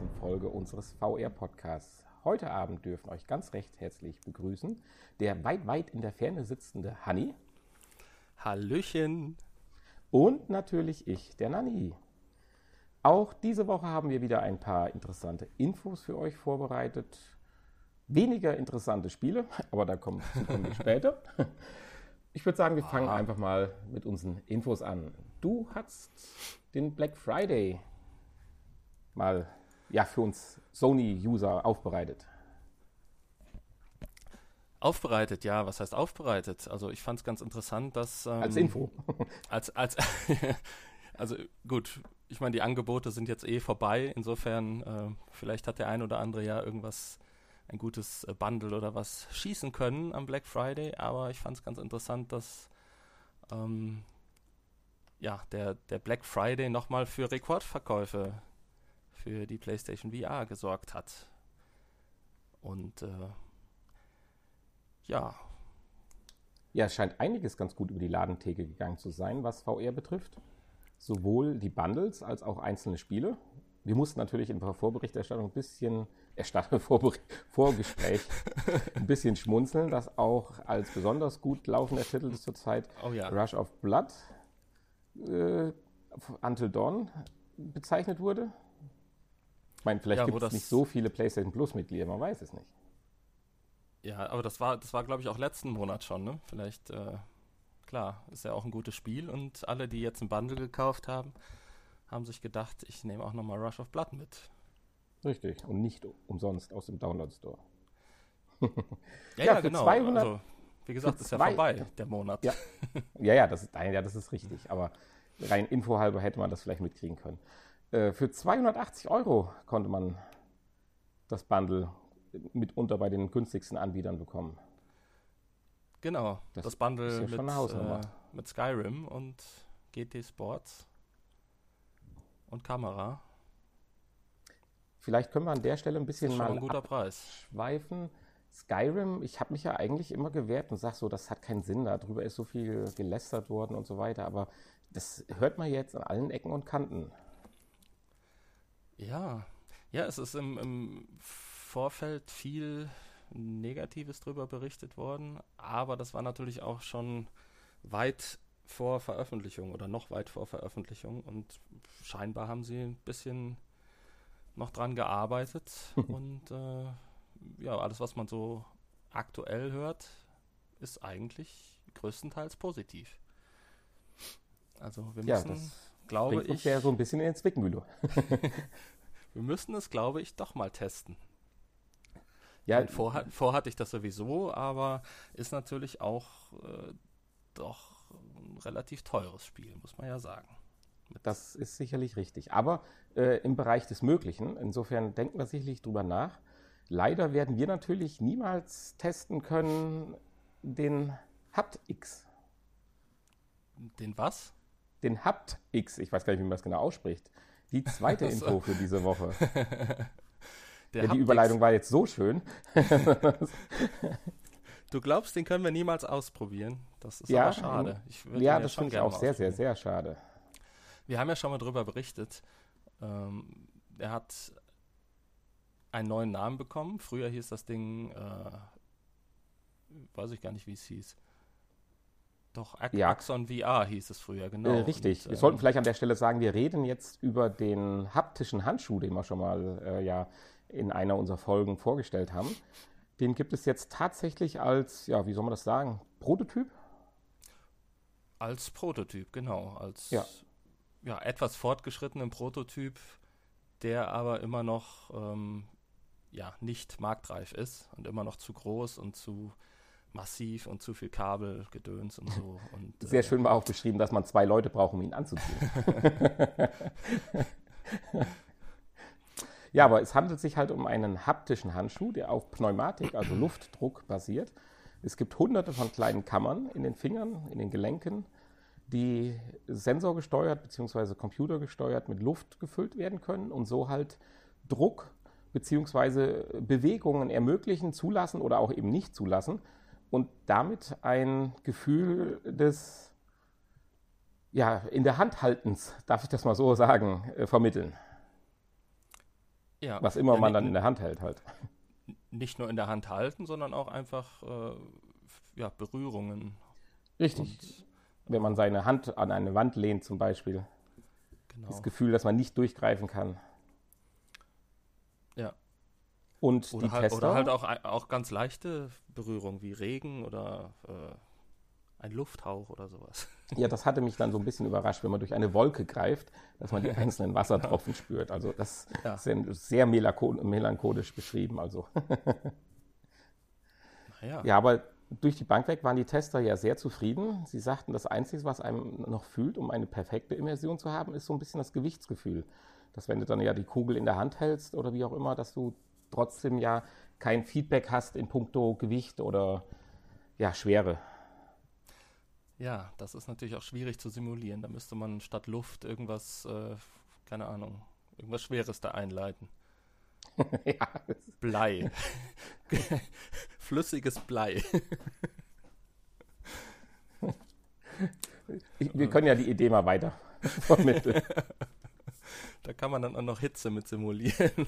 nächsten Folge unseres VR-Podcasts. Heute Abend dürfen euch ganz recht herzlich begrüßen der weit, weit in der Ferne sitzende Hanni. Hallöchen. Und natürlich ich, der Nanni. Auch diese Woche haben wir wieder ein paar interessante Infos für euch vorbereitet. Weniger interessante Spiele, aber da kommen, kommen wir später. Ich würde sagen, wir fangen ah. einfach mal mit unseren Infos an. Du hast den Black Friday mal ja, für uns Sony-User aufbereitet. Aufbereitet, ja, was heißt aufbereitet? Also ich fand es ganz interessant, dass... Ähm, als Info. als, als also gut, ich meine, die Angebote sind jetzt eh vorbei. Insofern, äh, vielleicht hat der ein oder andere ja irgendwas, ein gutes äh, Bundle oder was schießen können am Black Friday. Aber ich fand es ganz interessant, dass ähm, ja, der, der Black Friday nochmal für Rekordverkäufe für die PlayStation VR gesorgt hat. Und äh, ja. Ja, es scheint einiges ganz gut über die Ladentheke gegangen zu sein, was VR betrifft. Sowohl die Bundles als auch einzelne Spiele. Wir mussten natürlich in der Vorberichterstattung ein bisschen, äh, Vorgespräch ein bisschen schmunzeln, dass auch als besonders gut laufender Titel zurzeit oh ja. Rush of Blood äh, Until Dawn bezeichnet wurde. Ich meine, vielleicht ja, gibt es nicht so viele PlayStation Plus-Mitglieder, man weiß es nicht. Ja, aber das war, das war, glaube ich, auch letzten Monat schon, ne? Vielleicht, äh, klar, ist ja auch ein gutes Spiel und alle, die jetzt ein Bundle gekauft haben, haben sich gedacht, ich nehme auch nochmal Rush of Blood mit. Richtig, und nicht umsonst aus dem Download Store. ja, ja, ja genau. 200, also, wie gesagt, ist ja vorbei, der Monat. Ja, ja, ja, das, ist, ja, das ist richtig. Aber rein infohalber hätte man das vielleicht mitkriegen können. Äh, für 280 Euro konnte man das Bundle mitunter bei den günstigsten Anbietern bekommen. Genau, das, das Bundle mit, äh, mit Skyrim und GT Sports und Kamera. Vielleicht können wir an der Stelle ein bisschen mal ein schweifen. Skyrim, ich habe mich ja eigentlich immer gewehrt und sage so, das hat keinen Sinn, darüber ist so viel gelästert worden und so weiter, aber das hört man jetzt an allen Ecken und Kanten. Ja, ja, es ist im, im Vorfeld viel Negatives darüber berichtet worden, aber das war natürlich auch schon weit vor Veröffentlichung oder noch weit vor Veröffentlichung und scheinbar haben sie ein bisschen noch dran gearbeitet und äh, ja, alles, was man so aktuell hört, ist eigentlich größtenteils positiv. Also wir müssen, ja, glaube ich, ja so ein bisschen in den Zwickmühle. wir müssen es, glaube ich, doch mal testen. Ja, vor, vor hatte ich das sowieso, aber ist natürlich auch äh, doch ein relativ teures Spiel, muss man ja sagen. Das ist sicherlich richtig. Aber äh, im Bereich des Möglichen, insofern denken wir sicherlich drüber nach. Leider werden wir natürlich niemals testen können den HaptX. Den was? Den HaptX. Ich weiß gar nicht, wie man das genau ausspricht. Die zweite Info für diese Woche. ja, die Überleitung war jetzt so schön. du glaubst, den können wir niemals ausprobieren? Das ist ja, aber schade. ja, das finde ich auch sehr, sehr, sehr schade. Wir haben ja schon mal darüber berichtet. Ähm, er hat einen neuen Namen bekommen. Früher hieß das Ding, äh, weiß ich gar nicht, wie es hieß. Doch, Ac ja. Axon VR hieß es früher, genau. Äh, richtig. Und, wir sollten ähm, vielleicht an der Stelle sagen, wir reden jetzt über den haptischen Handschuh, den wir schon mal äh, ja in einer unserer Folgen vorgestellt haben. Den gibt es jetzt tatsächlich als, ja, wie soll man das sagen, Prototyp? Als Prototyp, genau. Als ja. Ja, etwas fortgeschrittenen Prototyp, der aber immer noch ähm, ja, nicht marktreif ist und immer noch zu groß und zu massiv und zu viel Kabel, Gedöns und so. Und, Sehr äh, schön war auch beschrieben, dass man zwei Leute braucht, um ihn anzuziehen. ja, aber es handelt sich halt um einen haptischen Handschuh, der auf Pneumatik, also Luftdruck basiert. Es gibt hunderte von kleinen Kammern in den Fingern, in den Gelenken, die sensorgesteuert bzw. computergesteuert mit Luft gefüllt werden können und so halt Druck bzw. Bewegungen ermöglichen, zulassen oder auch eben nicht zulassen und damit ein Gefühl des ja, in der Hand haltens, darf ich das mal so sagen, äh, vermitteln. Ja. Was immer man dann in der Hand hält halt. Nicht nur in der Hand halten, sondern auch einfach äh, ja, Berührungen. Richtig. Und, Wenn man seine Hand an eine Wand lehnt zum Beispiel. Genau. Das Gefühl, dass man nicht durchgreifen kann. Ja. Und oder die halt, Tester? Oder halt auch, auch ganz leichte Berührungen wie Regen oder äh, ein Lufthauch oder sowas. Ja, das hatte mich dann so ein bisschen überrascht, wenn man durch eine Wolke greift, dass man die einzelnen Wassertropfen spürt. Also das ja. ist sehr melancholisch beschrieben. Also. Naja. Ja, aber durch die Bank weg waren die Tester ja sehr zufrieden. Sie sagten, das Einzige, was einem noch fühlt, um eine perfekte Immersion zu haben, ist so ein bisschen das Gewichtsgefühl. Dass wenn du dann ja die Kugel in der Hand hältst oder wie auch immer, dass du trotzdem ja kein Feedback hast in puncto Gewicht oder ja, Schwere. Ja, das ist natürlich auch schwierig zu simulieren. Da müsste man statt Luft irgendwas, äh, keine Ahnung, irgendwas Schweres da einleiten. ja. Blei. Flüssiges Blei. wir können ja die Idee mal weiter vermitteln. da kann man dann auch noch Hitze mit simulieren.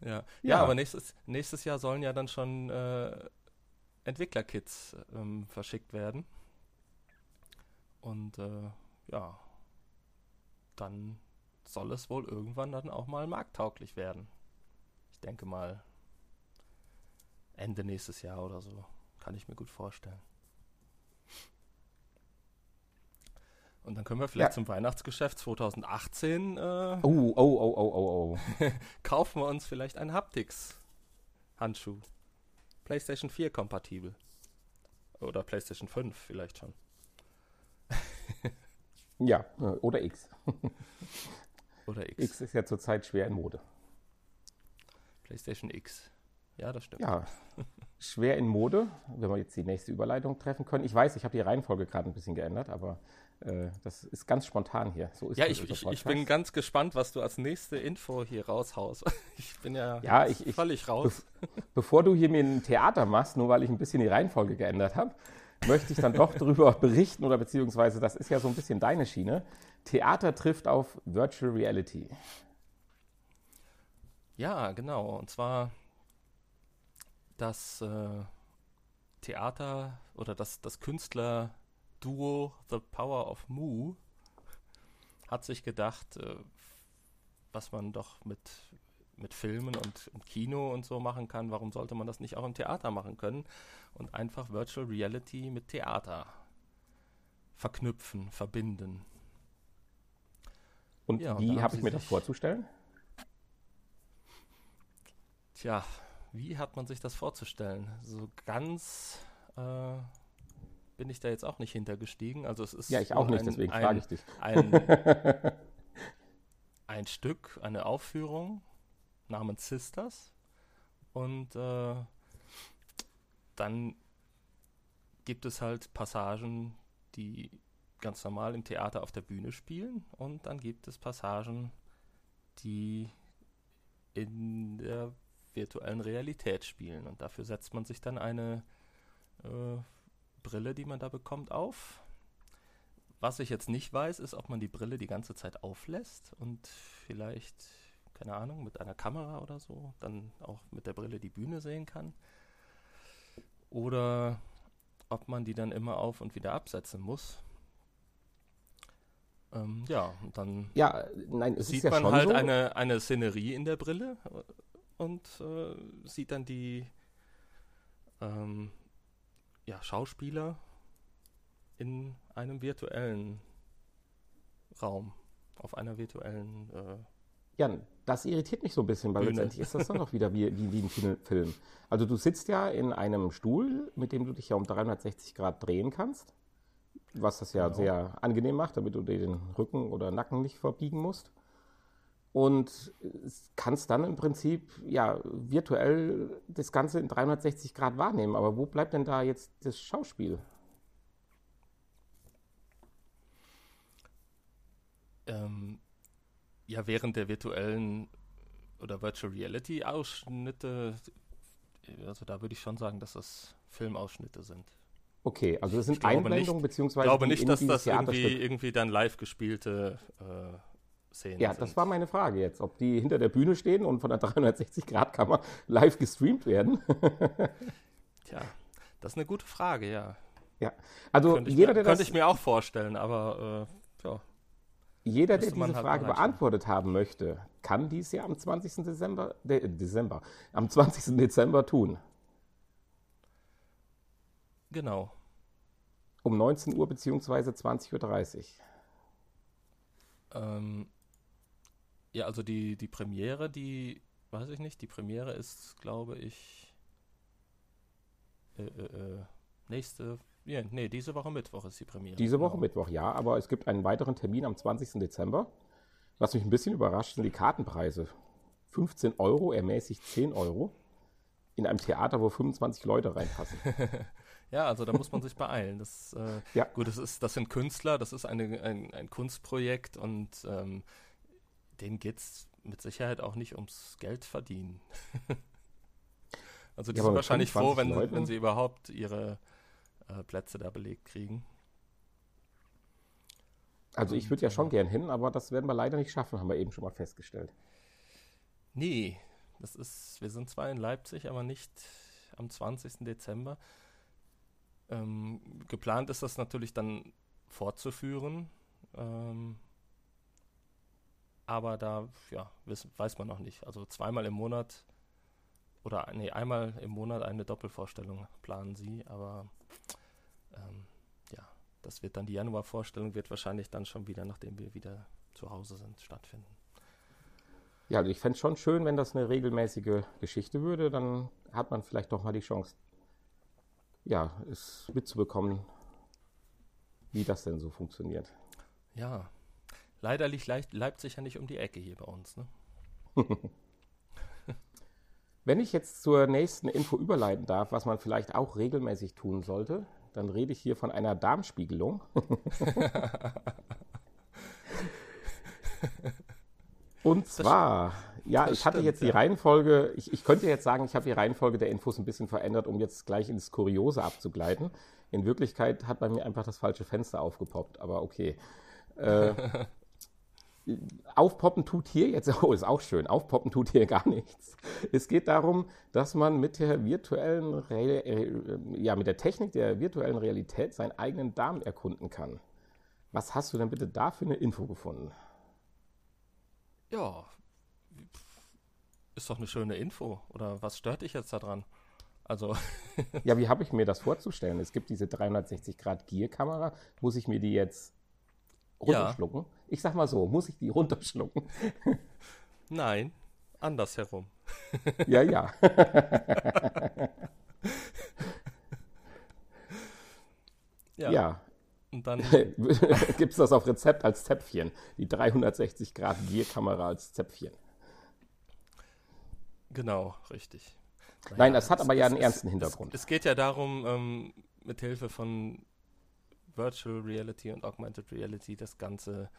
Ja. ja. ja, aber nächstes, nächstes Jahr sollen ja dann schon äh, Entwicklerkits ähm, verschickt werden. Und äh, ja, dann soll es wohl irgendwann dann auch mal markttauglich werden. Ich denke mal Ende nächstes Jahr oder so. Kann ich mir gut vorstellen. Und dann können wir vielleicht ja. zum Weihnachtsgeschäft 2018 äh, oh, oh, oh, oh, oh, oh. kaufen wir uns vielleicht einen Haptics-Handschuh. PlayStation 4 kompatibel. Oder PlayStation 5 vielleicht schon. ja, äh, oder X. Oder X. X ist ja zurzeit schwer in Mode. PlayStation X. Ja, das stimmt. Ja, schwer in Mode, wenn wir jetzt die nächste Überleitung treffen können. Ich weiß, ich habe die Reihenfolge gerade ein bisschen geändert, aber das ist ganz spontan hier. So ja, ich, ich, ich, bin ganz gespannt, was du als nächste Info hier raushaust. Ich bin ja, ja ich, völlig raus. Be bevor du hier mir ein Theater machst, nur weil ich ein bisschen die Reihenfolge geändert habe, möchte ich dann doch darüber berichten oder beziehungsweise, das ist ja so ein bisschen deine Schiene. Theater trifft auf Virtual Reality. Ja, genau. Und zwar das äh, Theater oder das, das Künstler-Duo The Power of Mu hat sich gedacht, äh, was man doch mit, mit Filmen und, und Kino und so machen kann, warum sollte man das nicht auch im Theater machen können? Und einfach Virtual Reality mit Theater verknüpfen, verbinden. Und ja, wie habe ich mir das vorzustellen? Tja, wie hat man sich das vorzustellen? So ganz äh, bin ich da jetzt auch nicht hintergestiegen. Also es ist ja ich auch nicht, ein, deswegen ein, frage ich dich. Ein, ein, Stück, eine Aufführung namens Sisters und äh, dann gibt es halt Passagen, die ganz normal im Theater auf der Bühne spielen und dann gibt es Passagen, die in der virtuellen Realität spielen. Und dafür setzt man sich dann eine äh, Brille, die man da bekommt, auf. Was ich jetzt nicht weiß, ist, ob man die Brille die ganze Zeit auflässt und vielleicht, keine Ahnung, mit einer Kamera oder so dann auch mit der Brille die Bühne sehen kann. Oder ob man die dann immer auf und wieder absetzen muss. Ähm, ja, und dann ja, nein, sieht ja man halt so. eine, eine Szenerie in der Brille und äh, sieht dann die ähm, ja, Schauspieler in einem virtuellen Raum, auf einer virtuellen äh, ja, das irritiert mich so ein bisschen, weil Bühne. letztendlich ist das dann auch wieder wie, wie, wie ein Film. Also du sitzt ja in einem Stuhl, mit dem du dich ja um 360 Grad drehen kannst, was das ja genau. sehr angenehm macht, damit du dir den Rücken oder Nacken nicht verbiegen musst und kannst dann im Prinzip ja virtuell das Ganze in 360 Grad wahrnehmen. Aber wo bleibt denn da jetzt das Schauspiel? Ähm, ja, während der virtuellen oder Virtual Reality Ausschnitte, also da würde ich schon sagen, dass das Filmausschnitte sind. Okay, also das sind Einblendungen beziehungsweise. Ich glaube nicht, dass das irgendwie, irgendwie dann live gespielte äh, Szenen Ja, sind. das war meine Frage jetzt, ob die hinter der Bühne stehen und von der 360-Grad-Kamera live gestreamt werden. Tja, das ist eine gute Frage, ja. ja, also Könnte ich, jeder, mir, der, könnte ich mir auch vorstellen, aber äh, ja. jeder, der diese halt Frage beantwortet haben möchte, kann dies ja am 20. Dezember, de, Dezember, am 20. Dezember tun. Genau. Um 19 Uhr bzw. 20.30 Uhr. Ähm, ja, also die, die Premiere, die, weiß ich nicht, die Premiere ist, glaube ich, äh, äh, äh, nächste, ja, nee, diese Woche Mittwoch ist die Premiere. Diese Woche genau. Mittwoch, ja, aber es gibt einen weiteren Termin am 20. Dezember. Was mich ein bisschen überrascht, sind die Kartenpreise. 15 Euro, ermäßigt 10 Euro. In einem Theater, wo 25 Leute reinpassen. Ja, also da muss man sich beeilen. Das, äh, Ja. Gut, das, ist, das sind Künstler, das ist eine, ein, ein Kunstprojekt und ähm, denen geht es mit Sicherheit auch nicht ums Geld verdienen. also die Ja, sind wahrscheinlich froh, 25 wenn, Leuten? wenn sie überhaupt ihre äh, Plätze da belegt kriegen. Also ich würde ja schon gern hin, aber das werden wir leider nicht schaffen, haben wir eben schon mal festgestellt. Nee, das ist, wir sind zwar in Leipzig, aber nicht am 20. Dezember. Ähm, geplant ist das natürlich dann fortzuführen. Ähm, aber da, ja, weiß man noch nicht. Also zweimal im Monat oder nee, einmal im Monat eine Doppelvorstellung planen sie, aber ähm, ja, das wird dann die Januarvorstellung, wird wahrscheinlich dann schon wieder, nachdem wir wieder zu Hause sind, stattfinden. Ja, also ich fände es schon schön, wenn das eine regelmäßige Geschichte würde. Dann hat man vielleicht doch mal die Chance, ja, es mitzubekommen, wie das denn so funktioniert. Ja, leider liegt Leip- Leipzig ja nicht um die Ecke hier bei uns. Ne? Wenn ich jetzt zur nächsten Info überleiten darf, was man vielleicht auch regelmäßig tun sollte, dann rede ich hier von einer Darmspiegelung. Und zwar, ja, ich hatte jetzt die. Reihenfolge, ich, ich könnte jetzt sagen, ich habe die Reihenfolge der Infos ein bisschen verändert, um jetzt gleich ins Kuriose abzugleiten. In Wirklichkeit hat bei mir einfach das falsche Fenster aufgepoppt, aber okay. Äh, aufpoppen tut hier jetzt, oh, ist auch schön, aufpoppen tut hier gar nichts. Es geht darum, dass man mit der virtuellen, Re äh, ja, mit der Technik der virtuellen Realität seinen eigenen Darm erkunden kann. Was hast du denn bitte da für eine Info gefunden? Ja, ist doch eine schöne Info. Oder was stört dich jetzt daran? Also, Ja, wie habe ich mir das vorzustellen? Es gibt diese 360-Grad-Gear-Kamera. Muss ich mir die jetzt Ja. runterschlucken? Ich sag mal so, muss ich die runterschlucken? nein, andersherum. ja, ja. Ja. ja. Und dann, Gibt es das auf Rezept als Zäpfchen? Die 360-Grad-Gear-Kamera als Zäpfchen. genau, richtig. Nein, Naja, das hat es- aber ja es- einen es- ernsten es- Hintergrund. Es geht ja darum, ähm, mit Hilfe von Virtual Reality und Augmented Reality das Ganze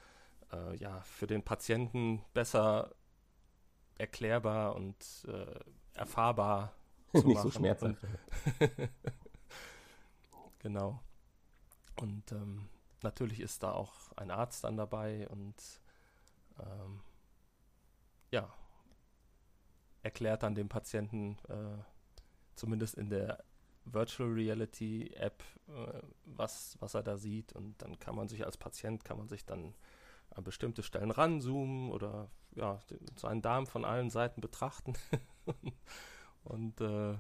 äh, ja, für den Patienten besser erklärbar und äh, erfahrbar zu Nicht so machen. schmerzhaft. Und, genau. Und ähm, natürlich ist da auch ein Arzt dann dabei und ähm, ja, erklärt dann dem Patienten äh, zumindest in der Virtual Reality App, äh, was, was er da sieht und dann kann man sich als Patient, kann man sich dann an bestimmte Stellen ranzoomen oder ja, seinen Darm von allen Seiten betrachten und äh,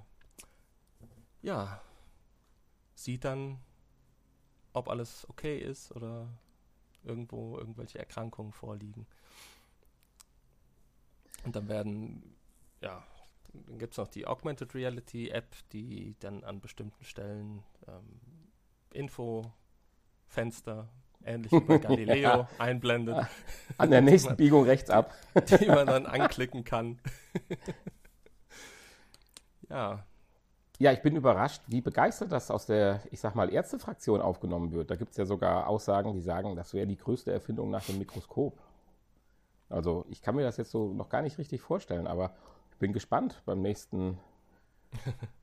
ja, sieht dann, ob alles okay ist oder irgendwo irgendwelche Erkrankungen vorliegen. Und dann werden, ja, dann gibt es noch die Augmented Reality App, die dann an bestimmten Stellen ähm, Info-Fenster, ähnlich wie bei Galileo, Ja. einblendet, An der nächsten Biegung rechts ab. die man dann anklicken kann. ja, Ja, ich bin überrascht, wie begeistert das aus der, ich sag mal, Ärztefraktion aufgenommen wird. Da gibt es ja sogar Aussagen, die sagen, das wäre die größte Erfindung nach dem Mikroskop. Also ich kann mir das jetzt so noch gar nicht richtig vorstellen, aber bin gespannt beim nächsten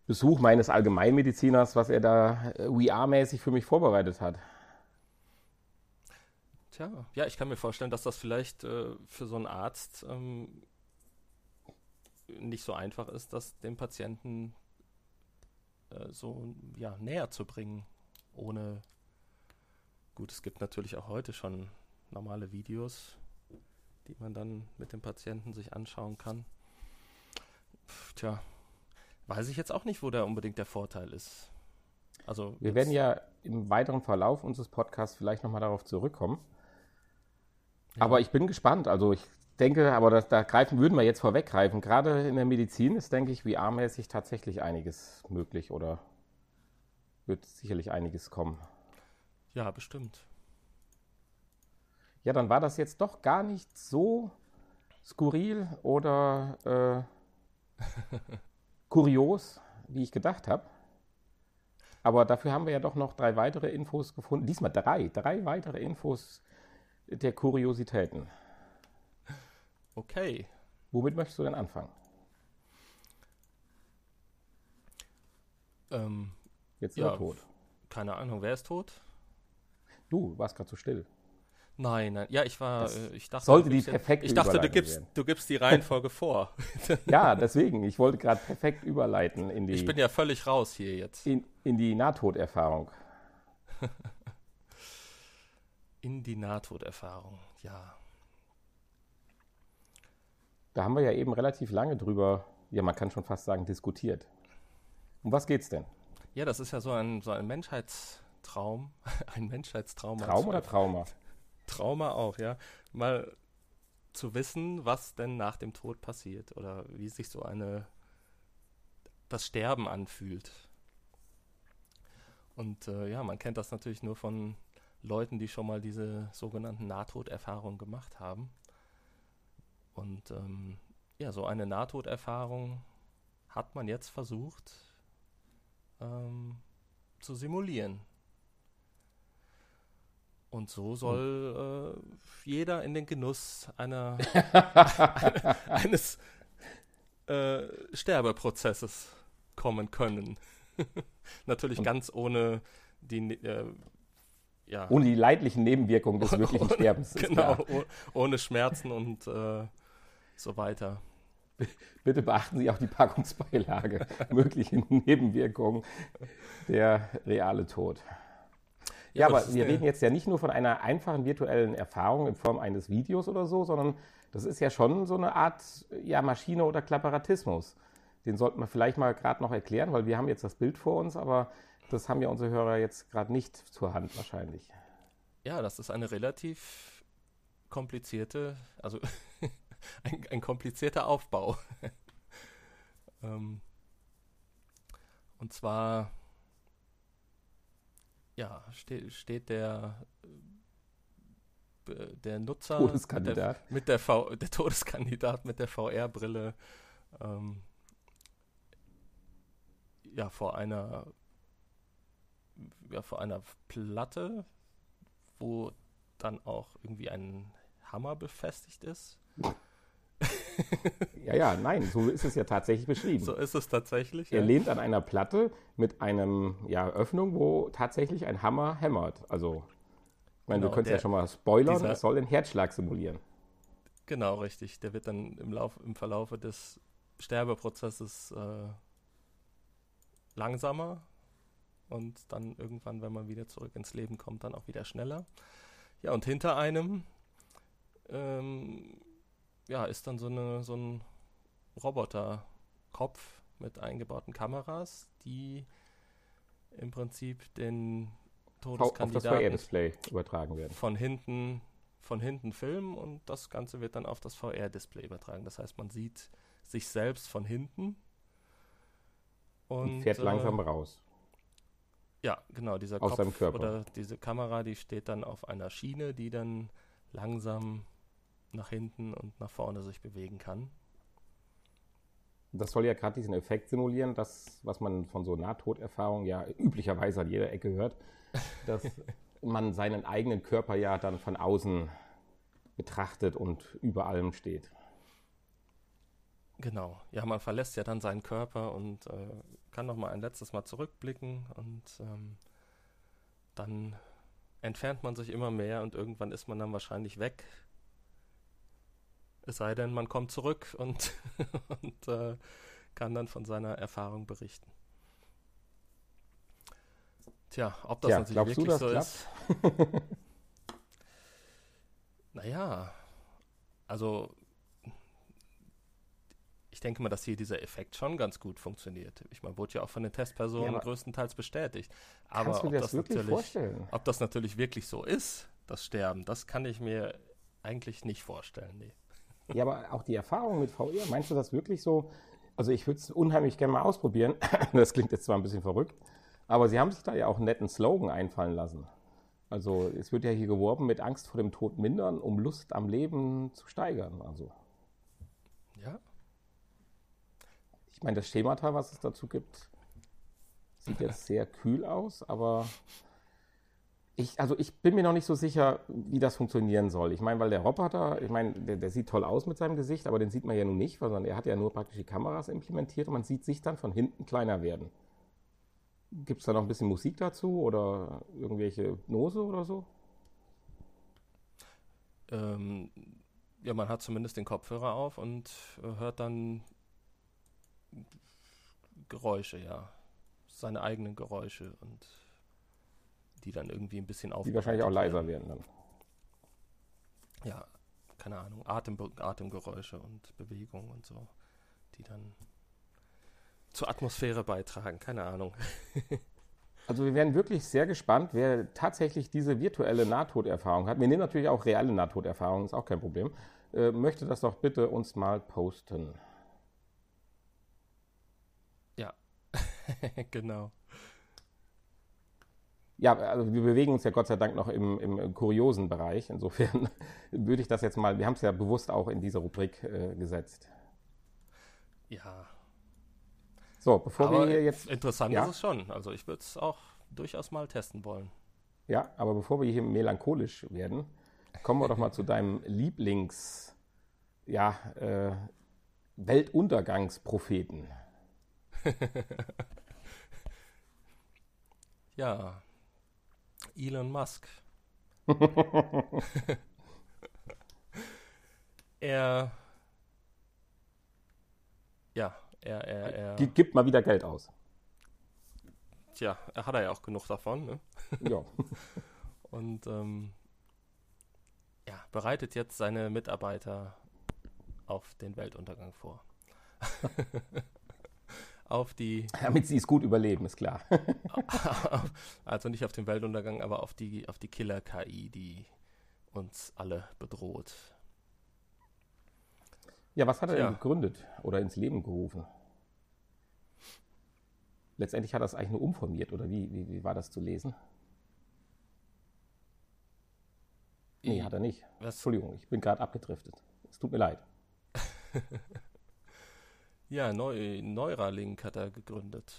Besuch meines Allgemeinmediziners, was er da äh, VR-mäßig für mich vorbereitet hat. Tja, ja, ich kann mir vorstellen, dass das vielleicht äh, für so einen Arzt ähm, nicht so einfach ist, das dem Patienten äh, so ja, näher zu bringen, ohne. Gut, es gibt natürlich auch heute schon normale Videos, die man dann mit dem Patienten sich anschauen kann. Tja, weiß ich jetzt auch nicht, wo da unbedingt der Vorteil ist. Also wir werden ja im weiteren Verlauf unseres Podcasts vielleicht nochmal darauf zurückkommen. Ja. Aber ich bin gespannt. Also ich denke, aber das, da greifen, würden wir jetzt vorweggreifen. Gerade in der Medizin ist, denke ich, VR-mäßig tatsächlich einiges möglich oder wird sicherlich einiges kommen. Ja, bestimmt. Ja, dann war das jetzt doch gar nicht so skurril oder äh, kurios, wie ich gedacht habe. Aber dafür haben wir ja doch noch drei weitere Infos gefunden. Diesmal drei, drei weitere Infos der Kuriositäten. Okay. Womit möchtest du denn anfangen? Ähm, Jetzt ja, tot. Keine Ahnung, wer ist tot? Du warst gerade so still. Nein, nein, ja, ich war, das äh, ich dachte, sollte die perfekte Ich dachte, du gibst, du gibst die Reihenfolge vor. ja, deswegen, ich wollte gerade perfekt überleiten in die. Ich bin ja völlig raus hier jetzt. In, in die Nahtoderfahrung. in die Nahtoderfahrung, ja. Da haben wir ja eben relativ lange drüber, ja, man kann schon fast sagen, diskutiert. Um was geht's denn? Ja, das ist ja so ein, so ein Menschheitstraum. ein Menschheitstraum. Traum oder Trauma? Trauma auch, ja. Mal zu wissen, was denn nach dem Tod passiert oder wie sich so eine das Sterben anfühlt. Und äh, ja, man kennt das natürlich nur von Leuten, die schon mal diese sogenannten Nahtoderfahrungen gemacht haben. Und ähm, ja, so eine Nahtoderfahrung hat man jetzt versucht ähm, zu simulieren. Und so soll äh, jeder in den Genuss einer eines äh, Sterbeprozesses kommen können. Natürlich Und ganz ohne die äh, ja. Ohne die leidlichen Nebenwirkungen des wirklichen Sterbens. Genau, ohne Schmerzen und äh, so weiter. Bitte beachten Sie auch die Packungsbeilage. Mögliche Nebenwirkungen, der reale Tod. Ja, aber wir reden jetzt ja nicht nur von einer einfachen virtuellen Erfahrung in Form eines Videos oder so, sondern das ist ja schon so eine Art ja, Maschine oder Klapparatismus. Den sollten wir vielleicht mal gerade noch erklären, weil wir haben jetzt das Bild vor uns, aber das haben ja unsere Hörer jetzt gerade nicht zur Hand wahrscheinlich. Ja, das ist eine relativ komplizierte, also ein, ein komplizierter Aufbau. ähm, und zwar ja, ste steht der äh, der Nutzer Todeskandidat. mit der, mit der, v der Todeskandidat mit der VR-Brille ähm, ja vor einer ja vor einer Platte, wo dann auch irgendwie ein Hammer befestigt ist. Ja, ja, nein, so ist es ja tatsächlich beschrieben. So ist es tatsächlich. Er ja. lehnt an einer Platte mit einem ja, Öffnung, wo tatsächlich ein Hammer hämmert. Also, ich meine, genau, du könntest der, ja schon mal spoilern, es soll den Herzschlag simulieren. Genau, richtig. Der wird dann im, Lauf, im Verlaufe des Sterbeprozesses äh, langsamer und dann irgendwann, wenn man wieder zurück ins Leben kommt, dann auch wieder schneller. Ja, und hinter einem ähm, ja, ist dann so, eine, so ein Roboterkopf mit eingebauten Kameras, die im Prinzip den Todeskandidaten auf das übertragen werden. Von hinten, von hinten filmen und das Ganze wird dann auf das VR-Display übertragen. Das heißt, man sieht sich selbst von hinten und, und fährt äh, langsam raus. Ja, genau, dieser Aus Kopf Körper. oder diese Kamera, die steht dann auf einer Schiene, die dann langsam nach hinten und nach vorne sich bewegen kann. Das soll ja gerade diesen Effekt simulieren, das, was man von so Nahtoderfahrungen ja üblicherweise an jeder Ecke hört, dass man seinen eigenen Körper ja dann von außen betrachtet und über allem steht. Genau, ja, man verlässt ja dann seinen Körper und äh, kann noch mal ein letztes Mal zurückblicken und ähm, dann entfernt man sich immer mehr und irgendwann ist man dann wahrscheinlich weg. Es sei denn, man kommt zurück und, und äh, kann dann von seiner Erfahrung berichten. Tja, ob das Ja, natürlich du, wirklich das so klappt? ist. Naja, also ich denke mal, dass hier dieser Effekt schon ganz gut funktioniert. Ich meine, wurde ja auch von den Testpersonen Ja, größtenteils bestätigt. Aber du ob das das ob das natürlich wirklich so ist, das Sterben, das kann ich mir eigentlich nicht vorstellen. Nee. Ja, aber auch die Erfahrung mit VR, meinst du das wirklich so? Also ich würde es unheimlich gerne mal ausprobieren. Das klingt jetzt zwar ein bisschen verrückt, aber sie haben sich da ja auch einen netten Slogan einfallen lassen. Also es wird ja hier geworben mit Angst vor dem Tod mindern, um Lust am Leben zu steigern. Also Ja, ich meine, das Schemata, was es dazu gibt, sieht jetzt sehr kühl aus, aber ich, also ich bin mir noch nicht so sicher, wie das funktionieren soll. Ich meine, weil der Roboter, ich meine, der, der sieht toll aus mit seinem Gesicht, aber den sieht man ja nun nicht, sondern er hat ja nur praktisch die Kameras implementiert und man sieht sich dann von hinten kleiner werden. Gibt es da noch ein bisschen Musik dazu oder irgendwelche Hypnose oder so? ähm, ja, man hat zumindest den Kopfhörer auf und äh, hört dann Geräusche, ja. Seine eigenen Geräusche und die dann irgendwie ein bisschen Die aufbereitet wahrscheinlich auch leiser werden. dann. Ja, keine Ahnung, Atem, Atemgeräusche und Bewegung und so, die dann zur Atmosphäre beitragen, keine Ahnung. Also wir wären wirklich sehr gespannt, wer tatsächlich diese virtuelle Nahtoderfahrung hat. Wir nehmen natürlich auch reale Nahtoderfahrungen, ist auch kein Problem. Äh, möchte das doch bitte uns mal posten. genau. Ja, also wir bewegen uns ja Gott sei Dank noch im, im kuriosen Bereich. Insofern würde ich das jetzt mal, wir haben es ja bewusst auch in diese Rubrik äh, gesetzt. Ja, So, bevor aber wir hier jetzt, interessant ja? ist es schon. Also ich würde es auch durchaus mal testen wollen. ja, aber bevor wir hier melancholisch werden, kommen wir doch mal zu deinem Lieblings, ja, äh, Weltuntergangspropheten. Ja, Elon Musk. er, ja, er, er, er, Gibt mal wieder Geld aus. tja, er hat er ja auch genug davon, ne? Ja. Und ähm, ja, bereitet jetzt seine Mitarbeiter auf den Weltuntergang vor. auf die, Damit sie es gut überleben, ist klar. also nicht auf den Weltuntergang, aber auf die, auf die Killer-KI, die uns alle bedroht. Ja, was hat er Tja. denn gegründet oder ins Leben gerufen? Letztendlich hat er es eigentlich nur umformiert, oder wie, wie, wie war das zu lesen? Nee, hat er nicht. Was, Entschuldigung, ich bin gerade abgedriftet. Es tut mir leid. ja, Neu, Neuralink hat er gegründet.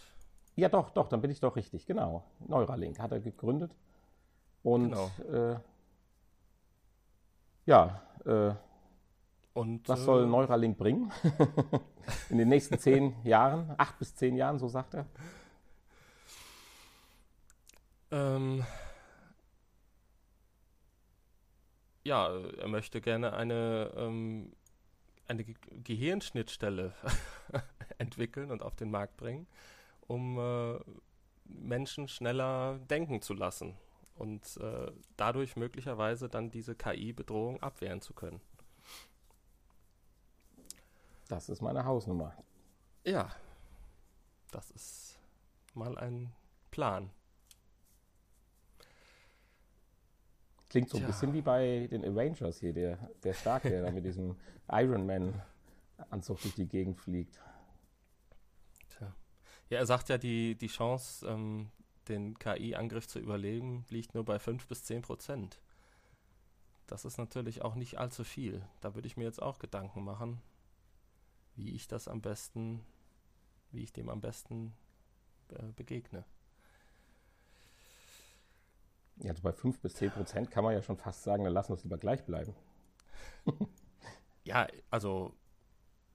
Ja, doch, doch, dann bin ich doch richtig, genau. Neuralink hat er gegründet. Und Genau. äh, ja, äh, Und was äh, soll Neuralink bringen? In den nächsten zehn Jahren, acht bis zehn Jahren, so sagt er. Ähm, ja, er möchte gerne eine, ähm, eine Ge Gehirnschnittstelle entwickeln und auf den Markt bringen, um äh, Menschen schneller denken zu lassen und äh, dadurch möglicherweise dann diese KI-Bedrohung abwehren zu können. Das ist meine Hausnummer. Ja, das ist mal ein Plan. Klingt so ein Tja. bisschen wie bei den Avengers hier, der, der Starke, der da mit diesem Iron Man-Anzug durch die Gegend fliegt. Tja. Ja, er sagt ja, die, die Chance, ähm, den KI-Angriff zu überleben, liegt nur bei 5 bis 10 Prozent. Das ist natürlich auch nicht allzu viel. Da würde ich mir jetzt auch Gedanken machen, wie ich das am besten, wie ich dem am besten äh, begegne. Ja, also bei 5 bis 10 Prozent kann man ja schon fast sagen, dann lassen wir es lieber gleich bleiben. Ja, also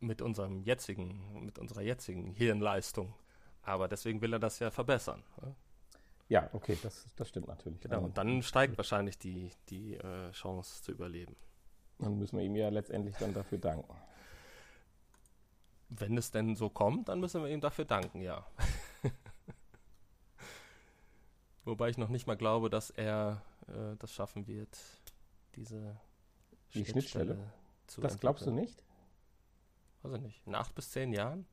mit unserem jetzigen, mit unserer jetzigen Hirnleistung. Aber deswegen will er das ja verbessern. ne? Ja, okay, das, das stimmt natürlich. Genau, und dann steigt wahrscheinlich die, die äh, Chance zu überleben. Dann müssen wir ihm ja letztendlich dann dafür danken. Wenn es denn so kommt, dann müssen wir ihm dafür danken, ja. Wobei ich noch nicht mal glaube, dass er äh, das schaffen wird, diese die Schnittstelle, Schnittstelle zu Das glaubst du nicht? Also nicht. In acht bis zehn Jahren?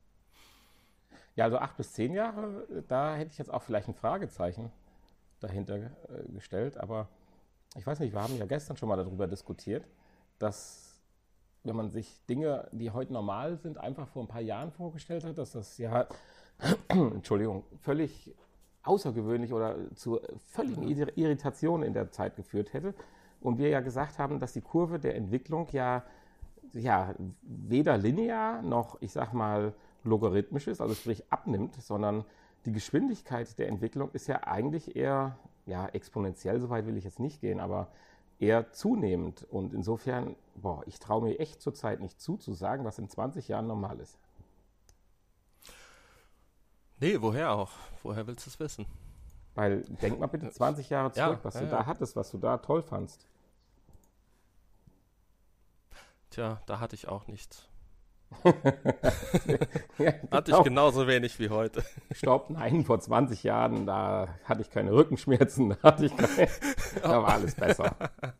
Ja, also acht bis zehn Jahre, da hätte ich jetzt auch vielleicht ein Fragezeichen dahinter äh, gestellt. Aber ich weiß nicht, wir haben ja gestern schon mal darüber diskutiert, dass wenn man sich Dinge, die heute normal sind, einfach vor ein paar Jahren vorgestellt hat, dass das ja, Entschuldigung, völlig außergewöhnlich oder zu völligen Irritationen in der Zeit geführt hätte. Und wir ja gesagt haben, dass die Kurve der Entwicklung ja, ja weder linear noch, ich sag mal, logarithmisch ist, also sprich abnimmt, sondern die Geschwindigkeit der Entwicklung ist ja eigentlich eher ja, exponentiell, soweit will ich jetzt nicht gehen, aber eher zunehmend. Und insofern, boah, ich traue mir echt zurzeit nicht zu, zu sagen, was in 20 Jahren normal ist. Nee, woher auch? Woher willst du es wissen? Weil, denk mal bitte 20 Jahre zurück, ja, was ja, du ja. da hattest, was du da toll fandst. Tja, da hatte ich auch nichts. ja, hatte ich genauso wenig wie heute. Stopp, nein, vor 20 Jahren, da hatte ich keine Rückenschmerzen, da, hatte ich keine, da war alles besser.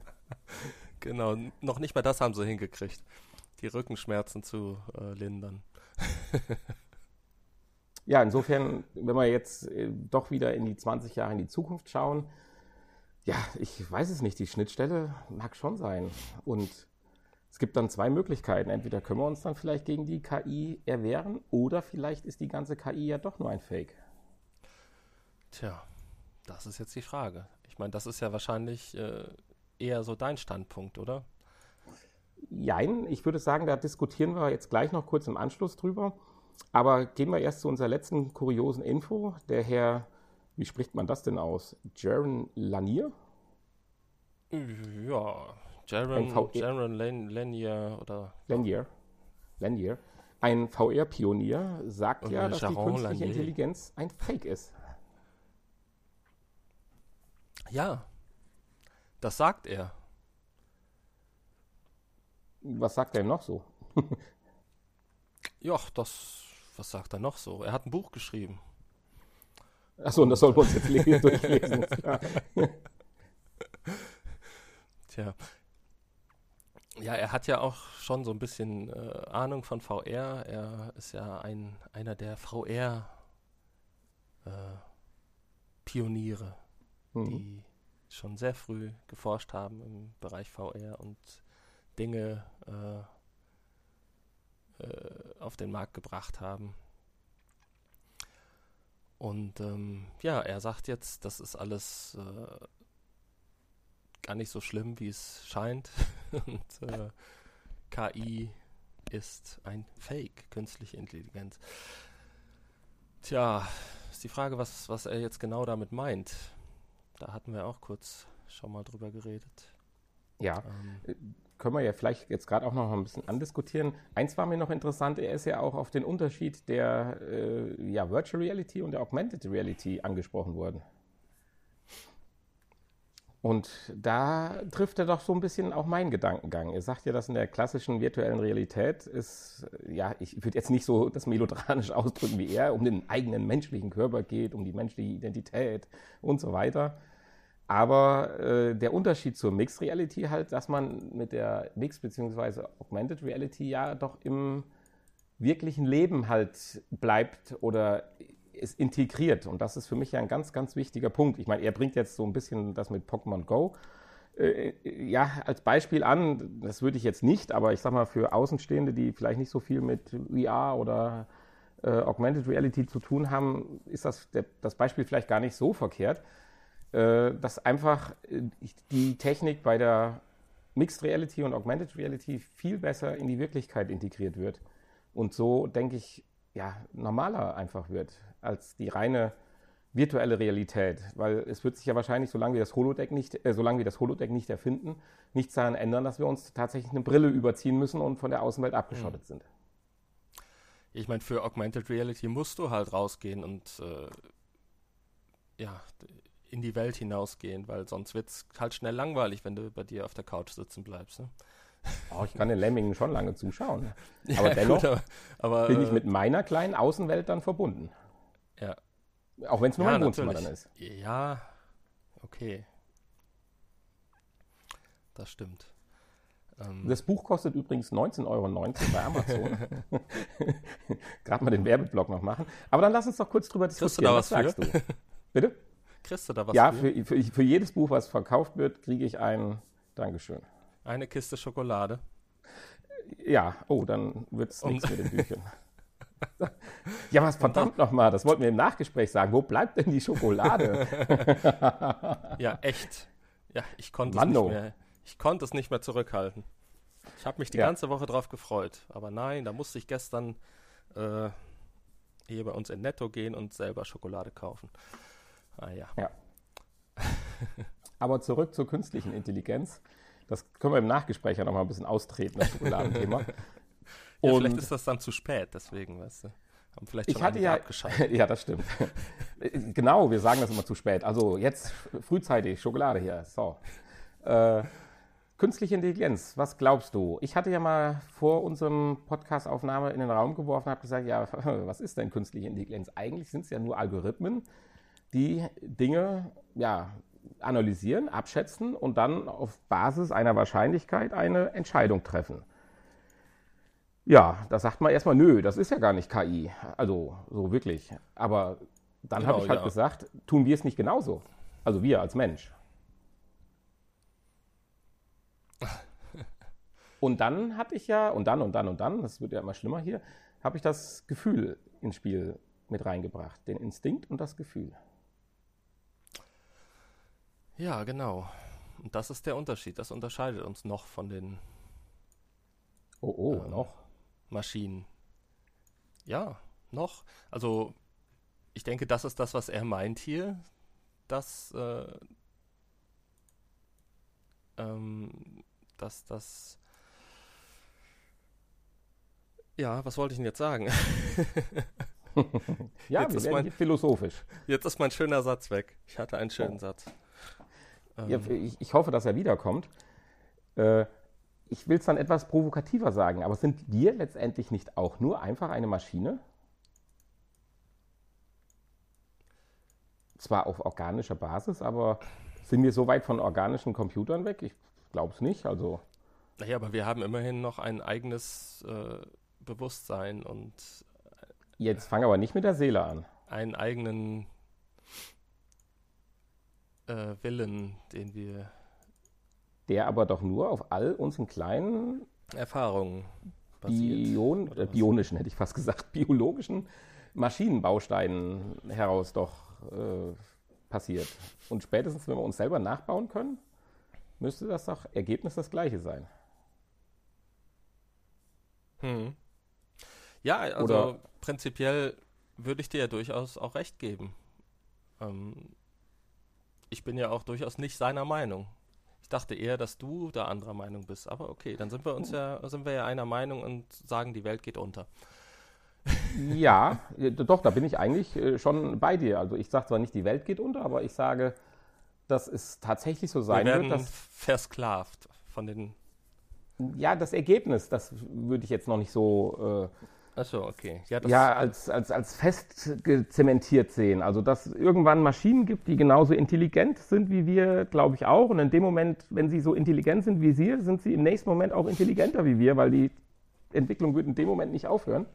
Genau, noch nicht mal das haben sie hingekriegt, die Rückenschmerzen zu äh, lindern. Ja, insofern, wenn wir jetzt äh, doch wieder in die 20 Jahre in die Zukunft schauen, ja, ich weiß es nicht, die Schnittstelle mag schon sein. Und es gibt dann zwei Möglichkeiten. Entweder können wir uns dann vielleicht gegen die KI erwehren oder vielleicht ist die ganze KI ja doch nur ein Fake. Tja, das ist jetzt die Frage. Ich meine, das ist ja wahrscheinlich äh, eher so dein Standpunkt, oder? Jein, ich würde sagen, da diskutieren wir jetzt gleich noch kurz im Anschluss drüber. Aber gehen wir erst zu unserer letzten kuriosen Info. Der Herr, wie spricht man das denn aus? Jaron Lanier? Ja, Jaron, Jaron Lanier oder. Lanier. Lanier. Ein VR-Pionier sagt oder ja, dass Jaron die künstliche Lanier. Intelligenz ein Fake ist. Ja, das sagt er. Was sagt er noch so? ja, das. Was sagt er noch so? Er hat ein Buch geschrieben. Achso, und das soll wir uns jetzt durchlesen. Tja, ja, er hat ja auch schon so ein bisschen äh, Ahnung von VR. Er ist ja ein, einer der VR-Pioniere, äh, mhm. die schon sehr früh geforscht haben im Bereich VR und Dinge äh, äh, auf den Markt gebracht haben. Und ähm, ja, er sagt jetzt, das ist alles äh, gar nicht so schlimm, wie es scheint. Und äh, KI ist ein Fake, künstliche Intelligenz. Tja, ist die Frage, was, was er jetzt genau damit meint. Da hatten wir auch kurz schon mal drüber geredet. Ja, ähm, äh, können wir ja vielleicht jetzt gerade auch noch ein bisschen andiskutieren. Eins war mir noch interessant, er ist ja auch auf den Unterschied der äh, ja, Virtual Reality und der Augmented Reality angesprochen worden. Und da trifft er doch so ein bisschen auch meinen Gedankengang. Er sagt ja, dass in der klassischen virtuellen Realität ist, ja, ich würde jetzt nicht so das melodranisch ausdrücken wie er, um den eigenen menschlichen Körper geht, um die menschliche Identität und so weiter. Aber äh, der Unterschied zur Mixed Reality halt, dass man mit der Mixed bzw. Augmented Reality ja doch im wirklichen Leben halt bleibt oder ist integriert. Und das ist für mich ja ein ganz, ganz wichtiger Punkt. Ich meine, er bringt jetzt so ein bisschen das mit Pokémon Go äh, ja, als Beispiel an. Das würde ich jetzt nicht, aber ich sag mal, für Außenstehende, die vielleicht nicht so viel mit VR oder äh, Augmented Reality zu tun haben, ist das, der, das Beispiel vielleicht gar nicht so verkehrt. Äh, dass einfach äh, die Technik bei der Mixed Reality und Augmented Reality viel besser in die Wirklichkeit integriert wird. Und so, denke ich, ja, normaler einfach wird als die reine virtuelle Realität, weil es wird sich ja wahrscheinlich, solange wir das Holodeck nicht, äh, solange wir das Holodeck nicht erfinden, nichts daran ändern, dass wir uns tatsächlich eine Brille überziehen müssen und von der Außenwelt abgeschottet mhm. sind. Ich meine, für Augmented Reality musst du halt rausgehen und äh, ja, in die Welt hinausgehen, weil sonst wird es halt schnell langweilig, wenn du bei dir auf der Couch sitzen bleibst. Ne? Oh, ich kann den Lemmingen schon lange zuschauen. Aber ja, dennoch gut, aber, aber, bin ich äh, mit meiner kleinen Außenwelt dann verbunden. Ja. Auch wenn es nur ja, mein Wohnzimmer dann ist. Ja, okay. Das stimmt. Ähm, das Buch kostet übrigens 19,90 Euro bei Amazon. Gerade mal den Werbeblock noch machen. Aber dann lass uns doch kurz drüber diskutieren. Kriegst du da was, was sagst du? Bitte? Kriegst du da was Ja, für, für, für jedes Buch, was verkauft wird, kriege ich ein Dankeschön. Eine Kiste Schokolade. Ja, oh, dann wird es nichts mit den Büchern. ja, was verdammt nochmal, das wollten wir im Nachgespräch sagen. Wo bleibt denn die Schokolade? ja, echt. Ja, ich konnte es nicht mehr. Ich konnte es nicht mehr zurückhalten. Ich habe mich die ja. ganze Woche drauf gefreut. Aber nein, da musste ich gestern äh, hier bei uns in Netto gehen und selber Schokolade kaufen. Ah ja. ja. Aber zurück zur künstlichen Intelligenz. Das können wir im Nachgespräch ja nochmal ein bisschen austreten, das Schokoladenthema. ja, vielleicht ist das dann zu spät, deswegen, weißt du. Haben vielleicht schon ich hatte ja, ja, das stimmt. genau, wir sagen das immer zu spät. Also jetzt frühzeitig Schokolade hier. So. Äh, Künstliche Intelligenz, was glaubst du? Ich hatte ja mal vor unserem Podcast-Aufnahme in den Raum geworfen und habe gesagt, ja, was ist denn künstliche Intelligenz? Eigentlich sind es ja nur Algorithmen, die Dinge ja, analysieren, abschätzen und dann auf Basis einer Wahrscheinlichkeit eine Entscheidung treffen. Ja, da sagt man erstmal, nö, das ist ja gar nicht KI. Also so wirklich. Aber dann genau, habe ich halt ja. gesagt, tun wir es nicht genauso. Also wir als Mensch. Und dann hatte ich ja, und dann und dann und dann, das wird ja immer schlimmer hier, habe ich das Gefühl ins Spiel mit reingebracht. Den Instinkt und das Gefühl. Ja, genau. Und das ist der Unterschied. Das unterscheidet uns noch von den oh, oh, ähm, noch? Maschinen. Ja, noch. Also, ich denke, das ist das, was er meint hier. Dass, äh, ähm, dass das Ja, was wollte ich denn jetzt sagen? ja, jetzt wir werden mein, philosophisch. Jetzt ist mein schöner Satz weg. Ich hatte einen schönen oh. Satz. Ähm. ich, ich, hoffe, dass er wiederkommt. Äh, ich will es dann etwas provokativer sagen, aber sind wir letztendlich nicht auch nur einfach eine Maschine? Zwar auf organischer Basis, aber sind wir so weit von organischen Computern weg? Ich glaube es nicht. Also. Naja, aber wir haben immerhin noch ein eigenes äh, Bewusstsein und. Jetzt fang aber nicht mit der Seele an. Einen eigenen äh, Willen, den wir. Der aber doch nur auf all unseren kleinen Erfahrungen Bion, äh, bionischen, hätte ich fast gesagt, biologischen Maschinenbausteinen heraus doch äh, passiert. Und spätestens, wenn wir uns selber nachbauen können, müsste das doch Ergebnis das gleiche sein. Hm. Ja, also Oder prinzipiell würde ich dir ja durchaus auch recht geben. Ähm, ich bin ja auch durchaus nicht seiner Meinung. Ich dachte eher, dass du da anderer Meinung bist. Aber okay, dann sind wir uns ja, sind wir ja einer Meinung und sagen, die Welt geht unter. Ja, doch, da bin ich eigentlich äh, schon bei dir. Also ich sage zwar nicht, die Welt geht unter, aber ich sage, dass es tatsächlich so sein wir werden wird, dass versklavt von den. Ja, das Ergebnis, das würde ich jetzt noch nicht so äh, Achso, okay. Ja, ja, als, als, als fest zementiert sehen. Also, dass es irgendwann Maschinen gibt, die genauso intelligent sind wie wir, glaube ich auch. Und in dem Moment, wenn sie so intelligent sind wie Sie, sind sie im nächsten Moment auch intelligenter wie wir, weil die Entwicklung wird in dem Moment nicht aufhören.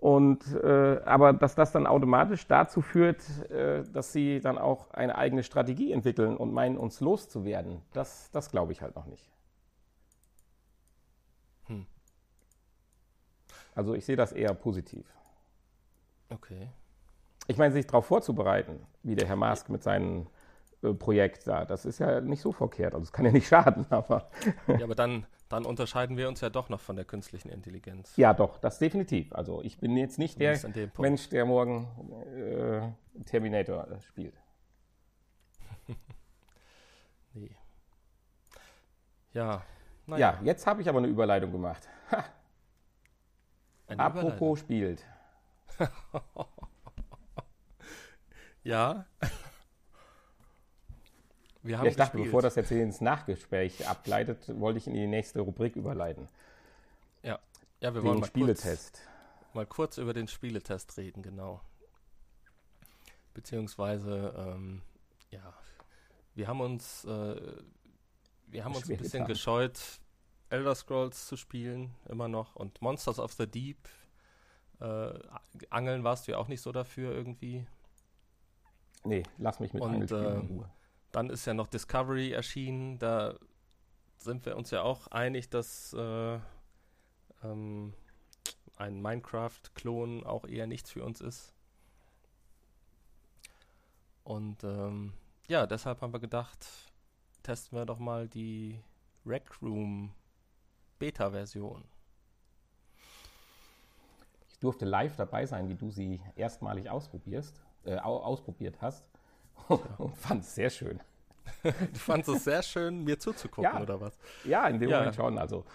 Und, äh, aber dass das dann automatisch dazu führt, äh, dass sie dann auch eine eigene Strategie entwickeln und meinen, uns loszuwerden, das, das glaube ich halt noch nicht. Also ich sehe das eher positiv. Okay. Ich meine, sich darauf vorzubereiten, wie der Herr Mask mit seinem äh, Projekt da, das ist ja nicht so verkehrt. Also es kann ja nicht schaden, aber. ja, aber dann, dann unterscheiden wir uns ja doch noch von der künstlichen Intelligenz. Ja, doch, das definitiv. Also ich bin jetzt nicht der Mensch, der morgen äh, Terminator spielt. nee. Ja. Naja. Ja, jetzt habe ich aber eine Überleitung gemacht. Ha. Eine Apropos spielt. Ja. Wir haben ja, ich dachte, bevor das jetzt ins Nachgespräch abgleitet, wollte ich in die nächste Rubrik überleiten. Ja, ja wir den wollen mal Spieletest. Kurz, mal kurz über den Spieletest reden, genau. Beziehungsweise, ähm, ja, wir haben uns, äh, wir haben uns ein bisschen gescheut, Elder Scrolls zu spielen, immer noch. Und Monsters of the Deep, äh, Angeln warst du ja auch nicht so dafür irgendwie. Nee, lass mich mit und, äh, in Ruhe. Dann ist ja noch Discovery erschienen. Da sind wir uns ja auch einig, dass äh, ähm, ein Minecraft-Klon auch eher nichts für uns ist. Und ähm, ja, deshalb haben wir gedacht, testen wir doch mal die Rec Room Beta-Version. Ich durfte live dabei sein, wie du sie erstmalig ausprobierst, äh, ausprobiert hast und fand es sehr schön. du fandest es sehr schön, mir zuzugucken, ja. oder was? Ja, in dem ja. Moment schon. Also,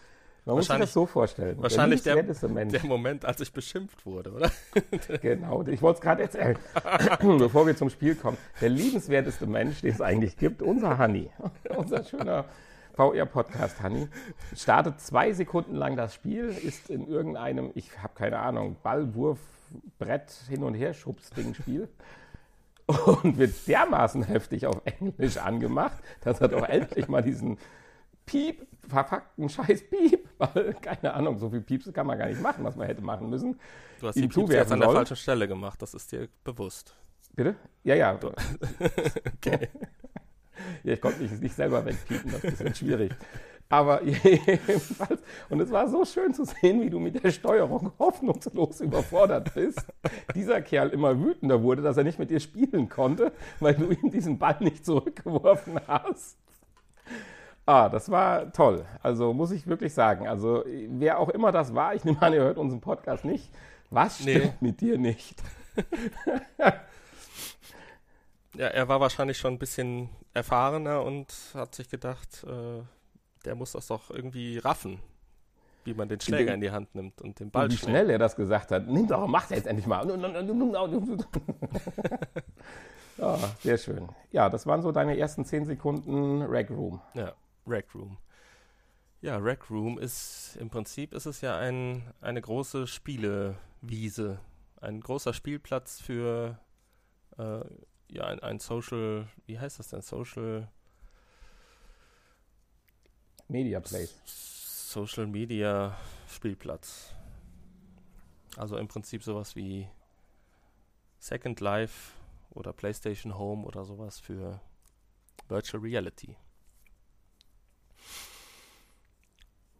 man muss sich das so vorstellen. Wahrscheinlich der, der, der, Moment, als ich beschimpft wurde, oder? genau, ich wollte es gerade erzählen, bevor wir zum Spiel kommen. Der liebenswerteste Mensch, den es eigentlich gibt, unser Honey, unser schöner VR-Podcast, Honey, startet zwei Sekunden lang das Spiel, ist in irgendeinem, ich habe keine Ahnung, Ballwurf, Brett, hin und her Schubs-Ding Spiel und wird dermaßen heftig auf Englisch angemacht, dass er doch endlich mal diesen Piep, verpackten Scheiß Piep, weil, keine Ahnung, so viel Pieps kann man gar nicht machen, was man hätte machen müssen. Du hast die Pieps jetzt an der falschen Stelle gemacht, das ist dir bewusst. Bitte? Ja, ja. okay. ja, ich konnte mich nicht selber wegpiepen, das ist ein bisschen schwierig. Aber jedenfalls, und es war so schön zu sehen, wie du mit der Steuerung hoffnungslos überfordert bist. Dieser Kerl immer wütender wurde, dass er nicht mit dir spielen konnte, weil du ihm diesen Ball nicht zurückgeworfen hast. Ah, das war toll. Also muss ich wirklich sagen. Also wer auch immer das war, ich nehme an, ihr hört unseren Podcast nicht. Was stimmt nee. mit dir nicht? Ja, er war wahrscheinlich schon ein bisschen erfahrener und hat sich gedacht, äh, der muss das doch irgendwie raffen, wie man den Schläger in die Hand nimmt und den Ball und Wie schlägt. schnell er das gesagt hat. Nimm doch, mach jetzt endlich mal. ja, sehr schön. Ja, das waren so deine ersten zehn Sekunden Rec Room. Ja, Rec Room. Ja, Rec Room ist im Prinzip ist es ja ein, eine große Spielewiese, ein großer Spielplatz für äh, ja ein, ein Social, wie heißt das denn, Social Media Place. Social Media Spielplatz. Also im Prinzip sowas wie Second Life oder PlayStation Home oder sowas für Virtual Reality.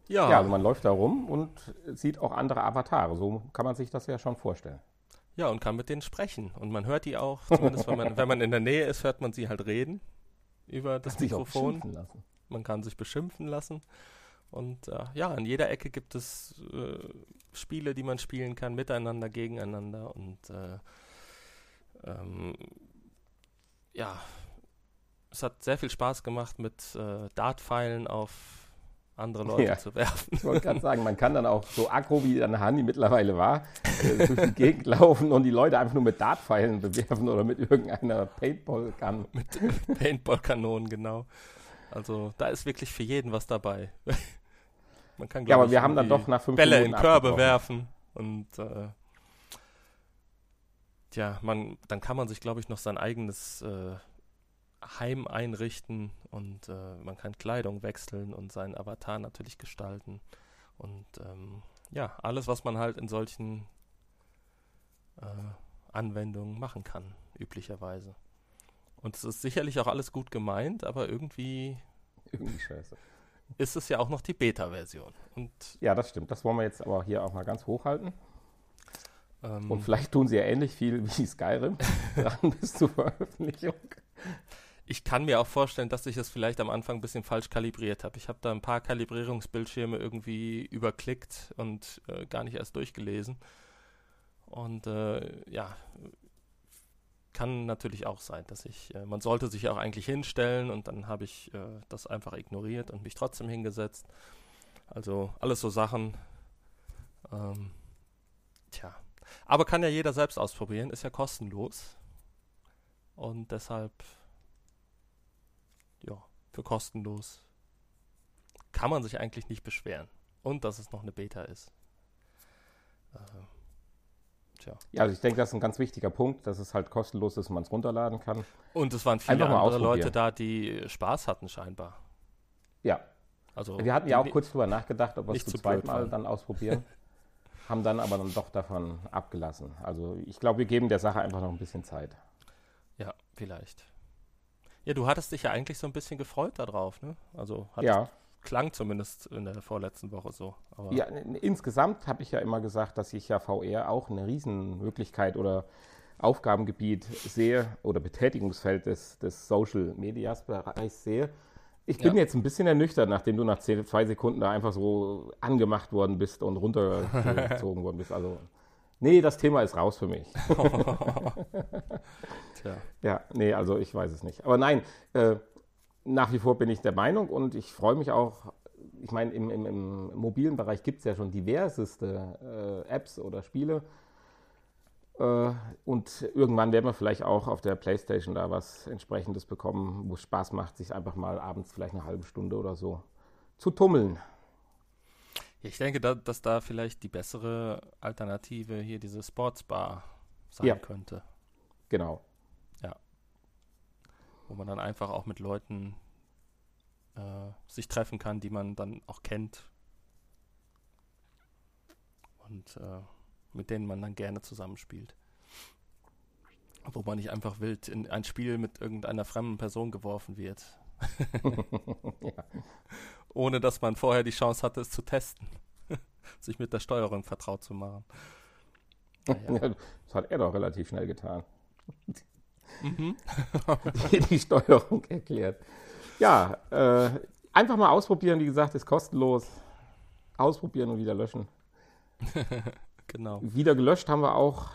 Ja. ja, also man läuft da rum und sieht auch andere Avatare. So kann man sich das ja schon vorstellen. Ja, und kann mit denen sprechen. Und man hört die auch, zumindest wenn man, wenn man in der Nähe ist, hört man sie halt reden über das Kann Mikrofon. Man kann sich beschimpfen lassen. Und äh, ja, an jeder Ecke gibt es äh, Spiele, die man spielen kann, miteinander, gegeneinander. Und äh, ähm, ja, es hat sehr viel Spaß gemacht, mit äh, Dartpfeilen auf andere Leute ja. zu werfen. Ich wollte gerade sagen, man kann dann auch so aggro, wie dann Hanni mittlerweile war, äh, durch die Gegend laufen und die Leute einfach nur mit Dartpfeilen bewerfen oder mit irgendeiner Paintball-Kanone. Mit Paintball-Kanonen, genau. Also da ist wirklich für jeden was dabei. Man kann, ja, aber wir haben dann doch nach fünf Bälle Minuten in Körbe werfen und äh, ja, man, dann kann man sich, glaube ich, noch sein eigenes äh, Heim einrichten und äh, man kann Kleidung wechseln und seinen Avatar natürlich gestalten. Und ähm, ja, alles, was man halt in solchen äh, Anwendungen machen kann, üblicherweise. Und es ist sicherlich auch alles gut gemeint, aber irgendwie. Irgendwie scheiße. Ist es ja auch noch die Beta-Version. Ja, das stimmt. Das wollen wir jetzt aber hier auch mal ganz hochhalten. Ähm, Und vielleicht tun sie ja ähnlich viel wie Skyrim dran bis zur Veröffentlichung. Ich kann mir auch vorstellen, dass ich es vielleicht am Anfang ein bisschen falsch kalibriert habe. Ich habe da ein paar Kalibrierungsbildschirme irgendwie überklickt und äh, gar nicht erst durchgelesen. Und äh, ja, kann natürlich auch sein, dass ich, äh, man sollte sich auch eigentlich hinstellen und dann habe ich äh, das einfach ignoriert und mich trotzdem hingesetzt. Also alles so Sachen. Ähm, tja. Aber kann ja jeder selbst ausprobieren, ist ja kostenlos. Und deshalb, ja, für kostenlos kann man sich eigentlich nicht beschweren. Und dass es noch eine Beta ist. Äh, tja. Ja, also ich denke, das ist ein ganz wichtiger Punkt, dass es halt kostenlos ist und man es runterladen kann. Und es waren viele andere Leute da, die Spaß hatten scheinbar. Ja. Also wir hatten ja auch kurz drüber nachgedacht, ob wir es zu zweit mal dann ausprobieren. haben dann aber dann doch davon abgelassen. Also ich glaube, wir geben der Sache einfach noch ein bisschen Zeit. Ja, vielleicht. Ja, du hattest dich ja eigentlich so ein bisschen gefreut darauf, ne? Also ja. klang zumindest in der vorletzten Woche so. Ja, insgesamt habe ich ja immer gesagt, dass ich ja VR auch eine Riesenmöglichkeit oder Aufgabengebiet sehe oder Betätigungsfeld des, des Social Medias Bereichs sehe. Ich bin ja. jetzt ein bisschen ernüchtert, nachdem du nach zehn, zwei Sekunden da einfach so angemacht worden bist und runtergezogen worden bist. Also, nee, das Thema ist raus für mich. Tja. Ja, nee, also ich weiß es nicht. Aber nein, äh, nach wie vor bin ich der Meinung und ich freue mich auch. Ich meine, im, im, im mobilen Bereich gibt es ja schon diverseste äh, Apps oder Spiele. Äh, und irgendwann werden wir vielleicht auch auf der Playstation da was entsprechendes bekommen, wo es Spaß macht, sich einfach mal abends vielleicht eine halbe Stunde oder so zu tummeln. Ich denke, da, dass da vielleicht die bessere Alternative hier diese Sportsbar sein ja. könnte. Genau. Wo man dann einfach auch mit Leuten äh, sich treffen kann, die man dann auch kennt. Und äh, mit denen man dann gerne zusammenspielt. Wo man nicht einfach wild in ein Spiel mit irgendeiner fremden Person geworfen wird. ja. Ohne dass man vorher die Chance hatte, es zu testen. Sich mit der Steuerung vertraut zu machen. Naja. das hat er doch relativ schnell getan. Mhm. die, Steuerung erklärt. Ja, äh, einfach mal ausprobieren. Wie gesagt, ist kostenlos. Ausprobieren und wieder löschen. Genau. Wieder gelöscht haben wir auch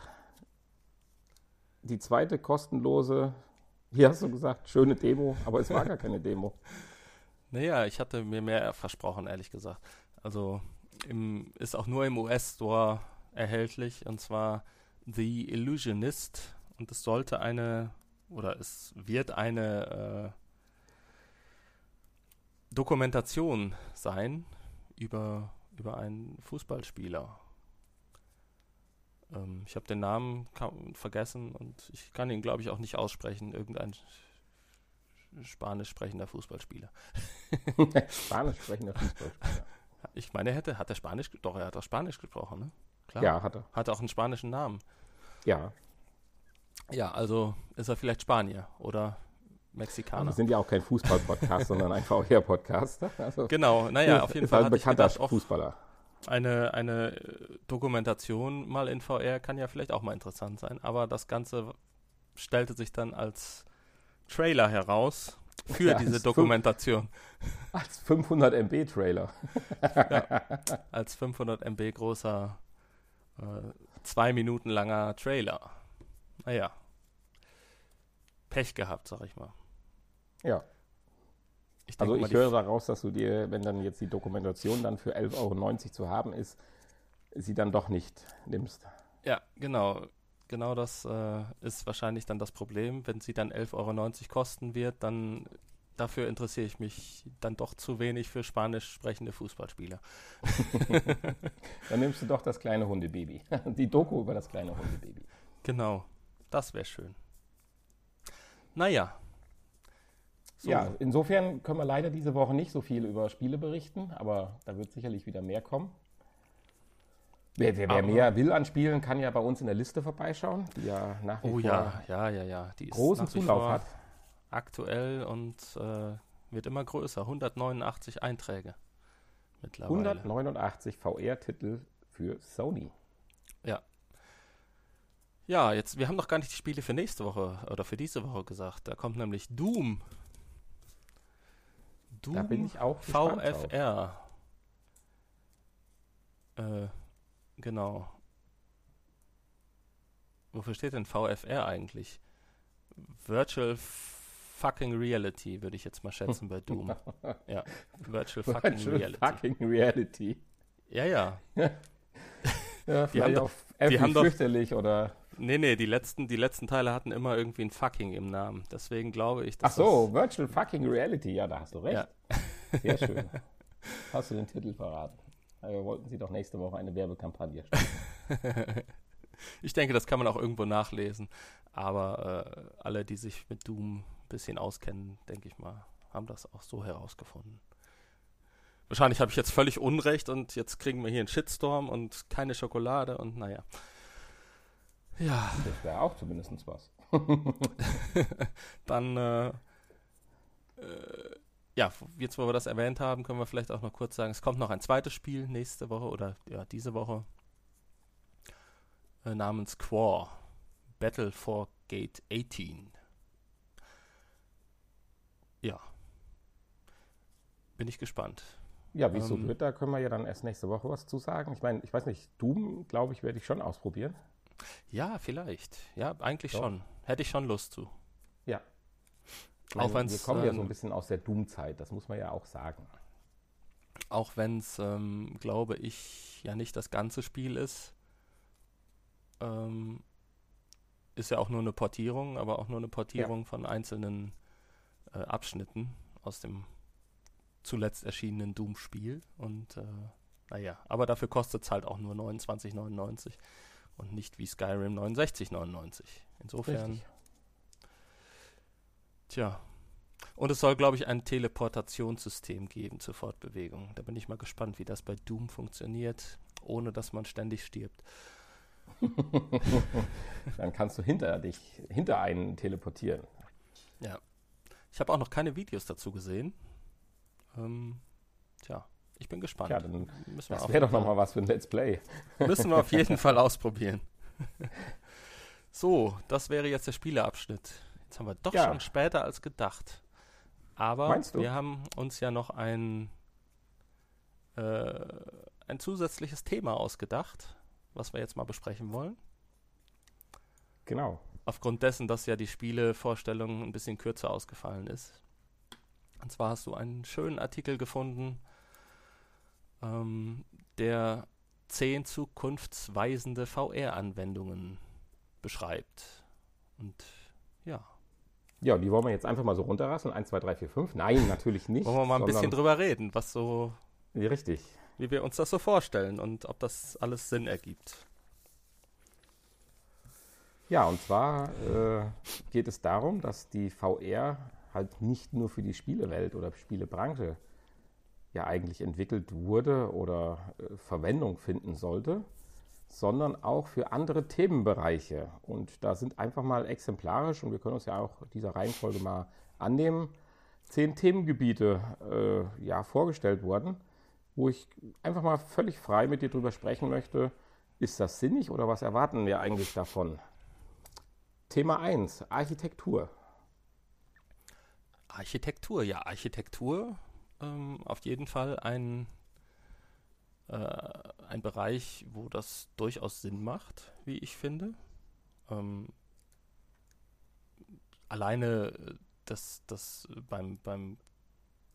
die zweite kostenlose, wie hast du gesagt, schöne Demo, aber es war gar keine Demo. Naja, ich hatte mir mehr versprochen, ehrlich gesagt. Also im, ist auch nur im US-Store erhältlich und zwar The Illusionist und es sollte eine oder es wird eine äh, Dokumentation sein über, über einen Fußballspieler ähm, ich habe den Namen vergessen und ich kann ihn, glaube ich, auch nicht aussprechen. Irgendein spanisch sprechender Fußballspieler. spanisch sprechender Fußballspieler. Ich meine, er hätte, hat er Spanisch, doch, er hat auch Spanisch gesprochen, ne? Klar. Ja, hat er. Hat auch einen spanischen Namen. Ja. Ja, also ist er vielleicht Spanier oder Mexikaner. wir sind ja auch kein Fußball-Podcast, sondern ein VR-Podcast. Also genau, naja, auf jeden Fall. Halt ein bekannter gedacht, Fußballer eine, eine Dokumentation mal in VR kann ja vielleicht auch mal interessant sein, aber das Ganze stellte sich dann als Trailer heraus für ja, diese Dokumentation. als 500 MB Trailer. ja, als 500 MB großer, äh, zwei Minuten langer Trailer. Naja. Pech gehabt, sag ich mal. Ja. Ich also ich höre daraus, dass du dir, wenn dann jetzt die Dokumentation dann für 11,90 Euro zu haben ist, sie dann doch nicht nimmst. Ja, genau. Genau das äh, ist wahrscheinlich dann das Problem. Wenn sie dann 11,90 Euro kosten wird, dann dafür interessiere ich mich dann doch zu wenig für spanisch sprechende Fußballspieler. dann nimmst du doch das kleine Hundebaby. Die Doku über das kleine Hundebaby. Genau, das wäre schön. Naja, so. Ja, insofern können wir leider diese Woche nicht so viel über Spiele berichten, aber da wird sicherlich wieder mehr kommen. Wer, wer, wer mehr will an Spielen, kann ja bei uns in der Liste vorbeischauen, die ja nach wie oh, vor ja, ja, ja, ja. Die großen Zulauf hat. Aktuell und äh, wird immer größer. 189 Einträge mittlerweile. 189 VR-Titel für Sony. Ja. Jetzt, wir haben noch gar nicht die Spiele für nächste Woche oder für diese Woche gesagt. Da kommt nämlich Doom Doom da bin ich auch VFR. Äh, genau. Wofür steht denn VFR eigentlich? Virtual Fucking Reality, würde ich jetzt mal schätzen bei Doom. ja, Virtual Fucking Virtual Reality. Fucking Reality. Ja, ja. Ja, die haben, auf die haben fürchterlich doch, oder. Nee, nee, die letzten, die letzten Teile hatten immer irgendwie ein Fucking im Namen. Deswegen glaube ich, dass. Ach so, Virtual Fucking Reality, ja, da hast du recht. Ja. Sehr schön. Hast du den Titel verraten? Wir wollten Sie doch nächste Woche eine Werbekampagne starten. ich denke, das kann man auch irgendwo nachlesen. Aber äh, alle, die sich mit Doom ein bisschen auskennen, denke ich mal, haben das auch so herausgefunden. Wahrscheinlich habe ich jetzt völlig Unrecht und jetzt kriegen wir hier einen Shitstorm und keine Schokolade und naja. Ja. Das wäre auch zumindest was. Dann, äh, äh, ja, jetzt wo wir das erwähnt haben, können wir vielleicht auch noch kurz sagen, es kommt noch ein zweites Spiel nächste Woche oder ja, diese Woche äh, namens Quor. Battle for Gate 18. Ja. Bin ich gespannt. Ja, wie es so ähm, wird, da können wir ja dann erst nächste Woche was zu sagen. Ich meine, ich weiß nicht, Doom, glaube ich, werde ich schon ausprobieren. Ja, vielleicht. Ja, eigentlich Doch. schon. Hätte ich schon Lust zu. Ja. Auch meine, wir kommen ähm, ja so ein ähm, bisschen aus der Doom-Zeit, das muss man ja auch sagen. Auch wenn es, ähm, glaube ich, ja nicht das ganze Spiel ist. Ähm, ist ja auch nur eine Portierung, aber auch nur eine Portierung ja. von einzelnen äh, Abschnitten aus dem zuletzt erschienenen Doom-Spiel. Und äh, naja, aber dafür kostet es halt auch nur 29,99 und nicht wie Skyrim 69,99. Insofern. Richtig. Tja. Und es soll, glaube ich, ein Teleportationssystem geben zur Fortbewegung. Da bin ich mal gespannt, wie das bei Doom funktioniert, ohne dass man ständig stirbt. Dann kannst du hinter dich, hinter einen teleportieren. Ja. Ich habe auch noch keine Videos dazu gesehen. Ähm, tja, ich bin gespannt. Ja, dann das wäre doch nochmal was für ein Let's Play. Müssen wir auf jeden Fall ausprobieren. so, das wäre jetzt der Spieleabschnitt. Jetzt haben wir doch ja. schon später als gedacht. Aber wir haben uns ja noch ein, äh, ein zusätzliches Thema ausgedacht, was wir jetzt mal besprechen wollen. Genau. Aufgrund dessen, dass ja die Spielevorstellung ein bisschen kürzer ausgefallen ist. Und zwar hast du einen schönen Artikel gefunden, ähm, der zehn zukunftsweisende VR-Anwendungen beschreibt. Und ja. Ja, die wollen wir jetzt einfach mal so runterrasseln. 1, 2, 3, 4, 5. Nein, natürlich nicht. wollen wir mal ein bisschen drüber reden, was so. Wie richtig. Wie wir uns das so vorstellen und ob das alles Sinn ergibt. Ja, und zwar äh, geht es darum, dass die VR halt nicht nur für die Spielewelt oder Spielebranche ja eigentlich entwickelt wurde oder äh, Verwendung finden sollte, sondern auch für andere Themenbereiche. Und da sind einfach mal exemplarisch, und wir können uns ja auch dieser Reihenfolge mal annehmen, zehn Themengebiete äh, ja, vorgestellt worden, wo ich einfach mal völlig frei mit dir drüber sprechen möchte. Ist das sinnig oder was erwarten wir eigentlich davon? Thema 1, Architektur. Architektur, ja, Architektur ähm, auf jeden Fall ein, äh, ein Bereich, wo das durchaus Sinn macht, wie ich finde. Ähm, alleine das, das beim, beim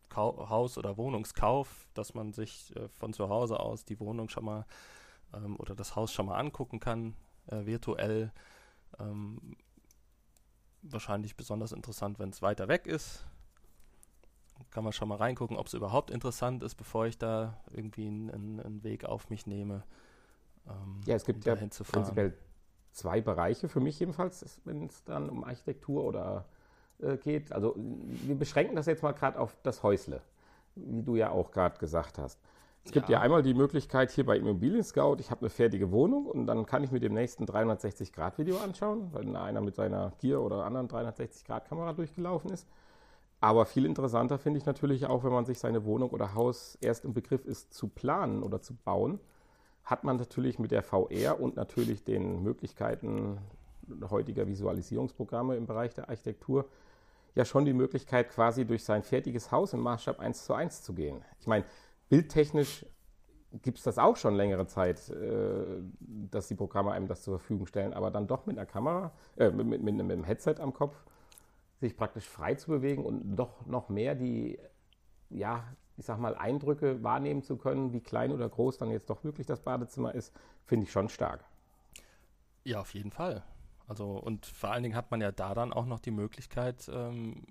Kau Haus- oder Wohnungskauf, dass man sich äh, von zu Hause aus die Wohnung schon mal ähm, oder das Haus schon mal angucken kann, äh, virtuell. Ähm, wahrscheinlich besonders interessant, wenn es weiter weg ist. Kann man schon mal reingucken, ob es überhaupt interessant ist, bevor ich da irgendwie einen, einen Weg auf mich nehme. Ähm, ja, es gibt ja prinzipiell zwei Bereiche für mich jedenfalls, wenn es dann um Architektur oder äh, geht. Also wir beschränken das jetzt mal gerade auf das Häusle, wie du ja auch gerade gesagt hast. Es gibt ja. ja einmal die Möglichkeit hier bei Immobilien Scout, ich habe eine fertige Wohnung und dann kann ich mir dem nächsten 360-Grad-Video anschauen, wenn einer mit seiner Gear oder anderen 360-Grad-Kamera durchgelaufen ist. Aber viel interessanter finde ich natürlich auch, wenn man sich seine Wohnung oder Haus erst im Begriff ist zu planen oder zu bauen, hat man natürlich mit der VR und natürlich den Möglichkeiten heutiger Visualisierungsprogramme im Bereich der Architektur ja schon die Möglichkeit, quasi durch sein fertiges Haus im Maßstab 1 zu 1 zu gehen. Ich meine, bildtechnisch gibt es das auch schon längere Zeit, äh, dass die Programme einem das zur Verfügung stellen, aber dann doch mit einer Kamera, äh, mit, mit, mit, einem Headset am Kopf, sich praktisch frei zu bewegen und doch noch mehr die, ja, ich sag mal, Eindrücke wahrnehmen zu können, wie klein oder groß dann jetzt doch wirklich das Badezimmer ist, finde ich schon stark. Ja, auf jeden Fall. Also, und vor allen Dingen hat man ja da dann auch noch die Möglichkeit, ähm,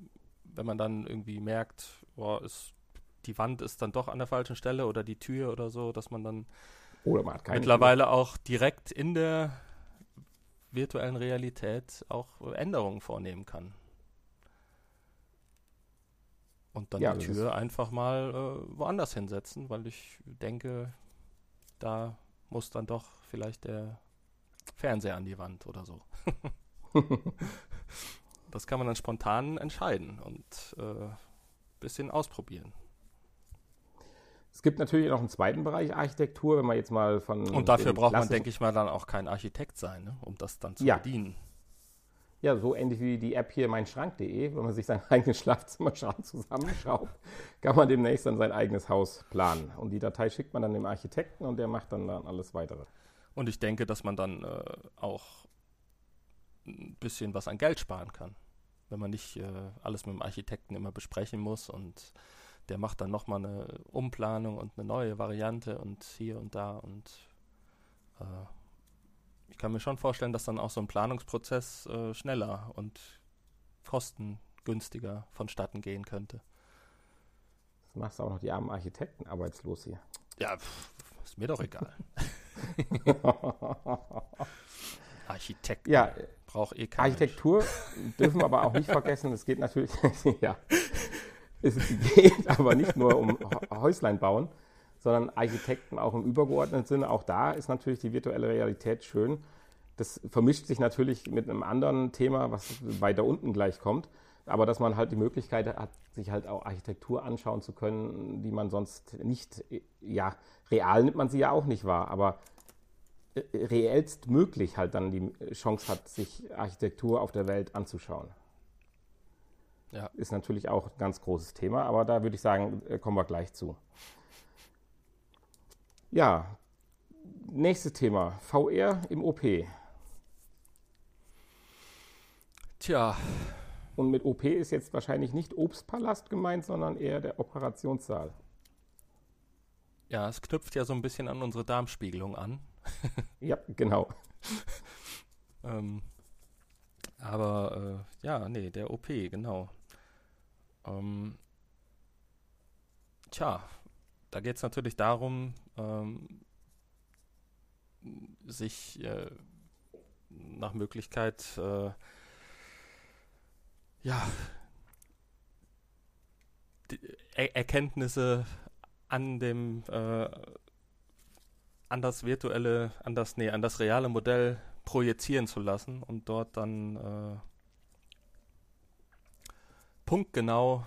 wenn man dann irgendwie merkt, boah, ist, die Wand ist dann doch an der falschen Stelle oder die Tür oder so, dass man dann oder man mittlerweile Tür. auch direkt in der virtuellen Realität auch Änderungen vornehmen kann. Und dann ja, die Tür einfach mal äh, woanders hinsetzen, weil ich denke, da muss dann doch vielleicht der Fernseher an die Wand oder so. das kann man dann spontan entscheiden und ein äh, bisschen ausprobieren. Es gibt natürlich noch einen zweiten Bereich Architektur, wenn man jetzt mal von. Und dafür braucht man, denke ich mal, dann auch kein Architekt sein, ne? um das dann zu ja. bedienen. Ja, so ähnlich wie die App hier meinschrank.de, wenn man sich sein eigenes Schlafzimmerschrank zusammenschraubt, kann man demnächst dann sein eigenes Haus planen. Und die Datei schickt man dann dem Architekten und der macht dann, dann alles weitere. Und ich denke, dass man dann äh, auch ein bisschen was an Geld sparen kann, wenn man nicht äh, alles mit dem Architekten immer besprechen muss und der macht dann nochmal eine Umplanung und eine neue Variante und hier und da und äh, ich kann mir schon vorstellen, dass dann auch so ein Planungsprozess äh, schneller und kostengünstiger vonstatten gehen könnte. Das machst du auch noch die armen Architekten arbeitslos hier. Ja, pff, ist mir doch egal. Architekt ja, braucht eh keine. Architektur dürfen wir aber auch nicht vergessen. Es geht natürlich, ja, es geht aber nicht nur um Häuslein bauen, sondern Architekten auch im übergeordneten Sinne. Auch da ist natürlich die virtuelle Realität schön. Das vermischt sich natürlich mit einem anderen Thema, was weiter unten gleich kommt. Aber dass man halt die Möglichkeit hat, sich halt auch Architektur anschauen zu können, die man sonst nicht, ja, real nimmt man sie ja auch nicht wahr, aber äh, reellst möglich halt dann die Chance hat, sich Architektur auf der Welt anzuschauen. Ja. Ist natürlich auch ein ganz großes Thema, aber da würde ich sagen, äh, kommen wir gleich zu. Ja, nächstes Thema. VR im OP. Tja. Und mit OP ist jetzt wahrscheinlich nicht Obstpalast gemeint, sondern eher der Operationssaal. Ja, es knüpft ja so ein bisschen an unsere Darmspiegelung an. ja, genau. ähm, aber äh, ja, nee, der OP, genau. Ähm, tja, da geht es natürlich darum, ähm, sich äh, nach Möglichkeit äh, ja er Erkenntnisse an dem äh, an das virtuelle, an das, nee, an das reale Modell projizieren zu lassen und dort dann äh, punktgenau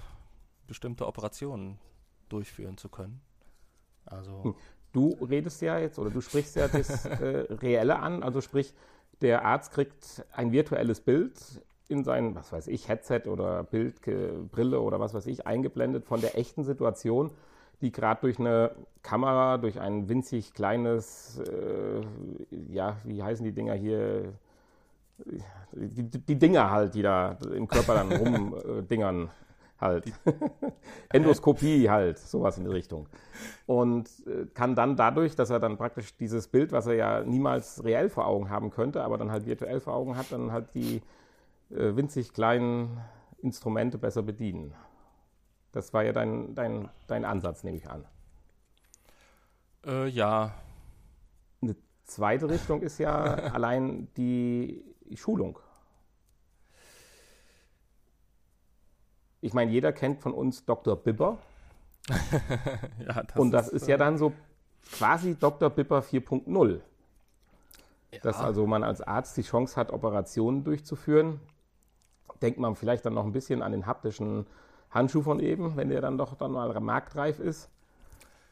bestimmte Operationen durchführen zu können. Also hm. du redest ja jetzt oder du sprichst ja das äh, Reelle an, also sprich, der Arzt kriegt ein virtuelles Bild in sein, was weiß ich, Headset oder Bildbrille oder was weiß ich, eingeblendet von der echten Situation die gerade durch eine Kamera, durch ein winzig kleines, äh, ja, wie heißen die Dinger hier? Die, die, Dinger halt, die da im Körper dann rumdingern. Äh, halt. Endoskopie halt, sowas in die Richtung. Und äh, kann dann dadurch, dass er dann praktisch dieses Bild, was er ja niemals reell vor Augen haben könnte, aber dann halt virtuell vor Augen hat, dann halt die äh, winzig kleinen Instrumente besser bedienen. Das war ja dein, dein, dein Ansatz, nehme ich an. Äh, ja. Eine zweite Richtung ist ja allein die Schulung. Ich meine, jeder kennt von uns Dr. Bibber. ja, das Und das ist, ist ja dann so quasi Dr. Bibber 4.0. Ja. Dass also man als Arzt die Chance hat, Operationen durchzuführen. Denkt man vielleicht dann noch ein bisschen an den haptischen Handschuh von eben, wenn der dann doch dann mal marktreif ist.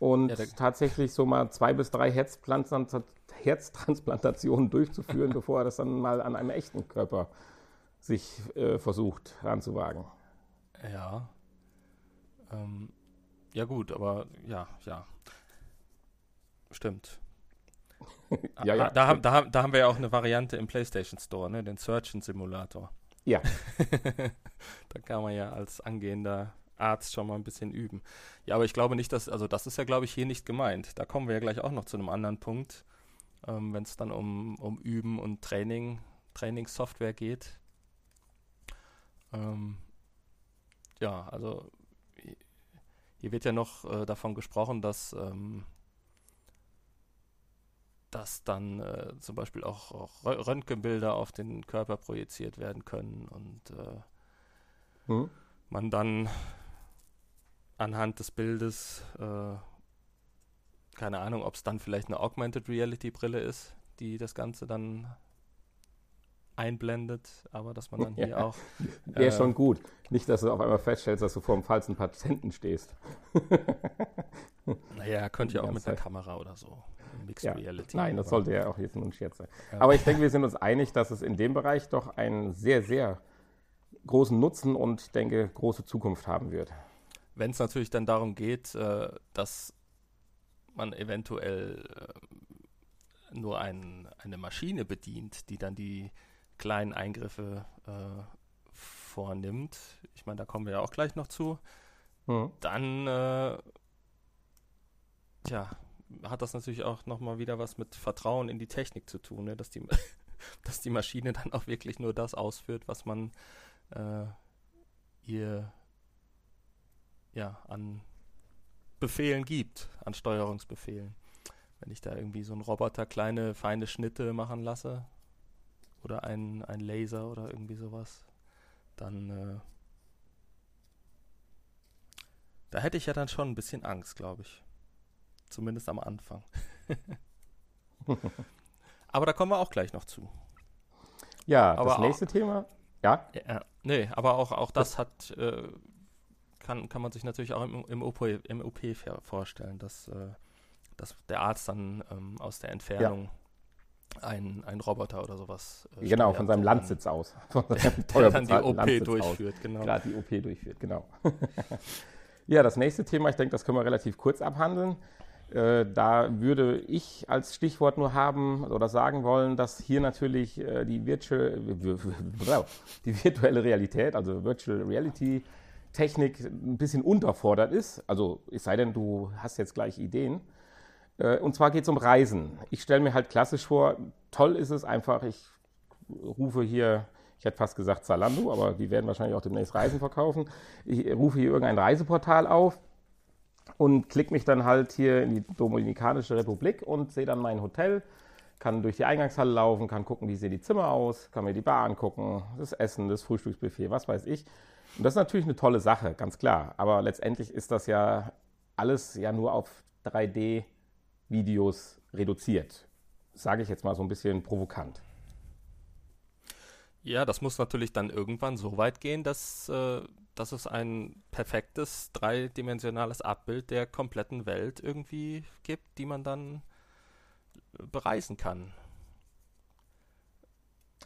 Und ja, tatsächlich so mal zwei bis drei Herztransplantationen durchzuführen, bevor er das dann mal an einem echten Körper sich äh, versucht ranzuwagen. Ja. Ähm, ja gut, aber ja, ja. Stimmt. ja, ja, da, stimmt. Da, da, haben wir ja auch eine Variante im PlayStation Store, ne? den Surgeon Simulator. Ja. da kann man ja als angehender Arzt schon mal ein bisschen üben. Ja, aber ich glaube nicht, dass, also das ist ja, glaube ich, hier nicht gemeint. Da kommen wir ja gleich auch noch zu einem anderen Punkt, ähm, wenn es dann um, um Üben und Training, Trainingssoftware geht. Ähm, ja, also hier wird ja noch äh, davon gesprochen, dass, ähm, dass dann äh, zum Beispiel auch, auch Röntgenbilder auf den Körper projiziert werden können und äh, hm. man dann anhand des Bildes, äh, keine Ahnung, ob es dann vielleicht eine Augmented Reality Brille ist, die das Ganze dann einblendet, aber dass man dann hier ja, auch. Wäre äh, schon gut. Nicht, dass du auf einmal feststellst, dass du vor einem falschen Patienten stehst. naja, könnte ja auch mit einer Kamera oder so. Mixed ja. Reality. Nein, das sollte ja auch jetzt nur ein Scherz sein. Ja. Aber ich denke, wir sind uns einig, dass es in dem Bereich doch einen sehr, sehr großen Nutzen und denke, große Zukunft haben wird. Wenn es natürlich dann darum geht, äh, dass man eventuell äh, nur ein, eine Maschine bedient, die dann die kleinen Eingriffe äh, vornimmt, ich meine, da kommen wir ja auch gleich noch zu, mhm. dann äh, tja, hat das natürlich auch nochmal wieder was mit Vertrauen in die Technik zu tun, ne? dass, die, dass die Maschine dann auch wirklich nur das ausführt, was man äh, ihr ja, an Befehlen gibt, an Steuerungsbefehlen. Wenn ich da irgendwie so einen Roboter kleine, feine Schnitte machen lasse, oder ein, ein Laser oder irgendwie sowas, dann äh, da hätte ich ja dann schon ein bisschen Angst, glaube ich. Zumindest am Anfang. aber da kommen wir auch gleich noch zu. Ja, aber das nächste auch, Thema. Ja? ja? Nee, aber auch, auch das hat, äh, kann, kann man sich natürlich auch im, im, OP, im OP vorstellen, dass, äh, dass der Arzt dann ähm, aus der Entfernung ja ein, ein Roboter oder sowas. Äh, genau, von seinem Landsitz aus. Von seinem der dann die OP Landsitz durchführt, aus. genau. Gerade die OP durchführt, genau. ja, das nächste Thema, ich denke, das können wir relativ kurz abhandeln. Äh, da würde ich als Stichwort nur haben oder sagen wollen, dass hier natürlich äh, die, Virtual, die virtuelle Realität, also Virtual Reality Technik ein bisschen unterfordert ist. Also es sei denn, du hast jetzt gleich Ideen. Äh, und zwar geht es um Reisen. Ich stelle mir halt klassisch vor, toll ist es einfach, ich rufe hier, ich hätte fast gesagt Zalando, aber die werden wahrscheinlich auch demnächst Reisen verkaufen. Ich rufe hier irgendein Reiseportal auf und klicke mich dann halt hier in die Dominikanische Republik und sehe dann mein Hotel, kann durch die Eingangshalle laufen, kann gucken, wie sehen die Zimmer aus, kann mir die Bar angucken, das Essen, das Frühstücksbuffet, was weiß ich. Und das ist natürlich eine tolle Sache, ganz klar. Aber letztendlich ist das ja alles ja nur auf 3D Videos reduziert. Sage ich jetzt mal so ein bisschen provokant. Ja, das muss natürlich dann irgendwann so weit gehen, dass, äh, dass es ein perfektes dreidimensionales Abbild der kompletten Welt irgendwie gibt, die man dann bereisen kann.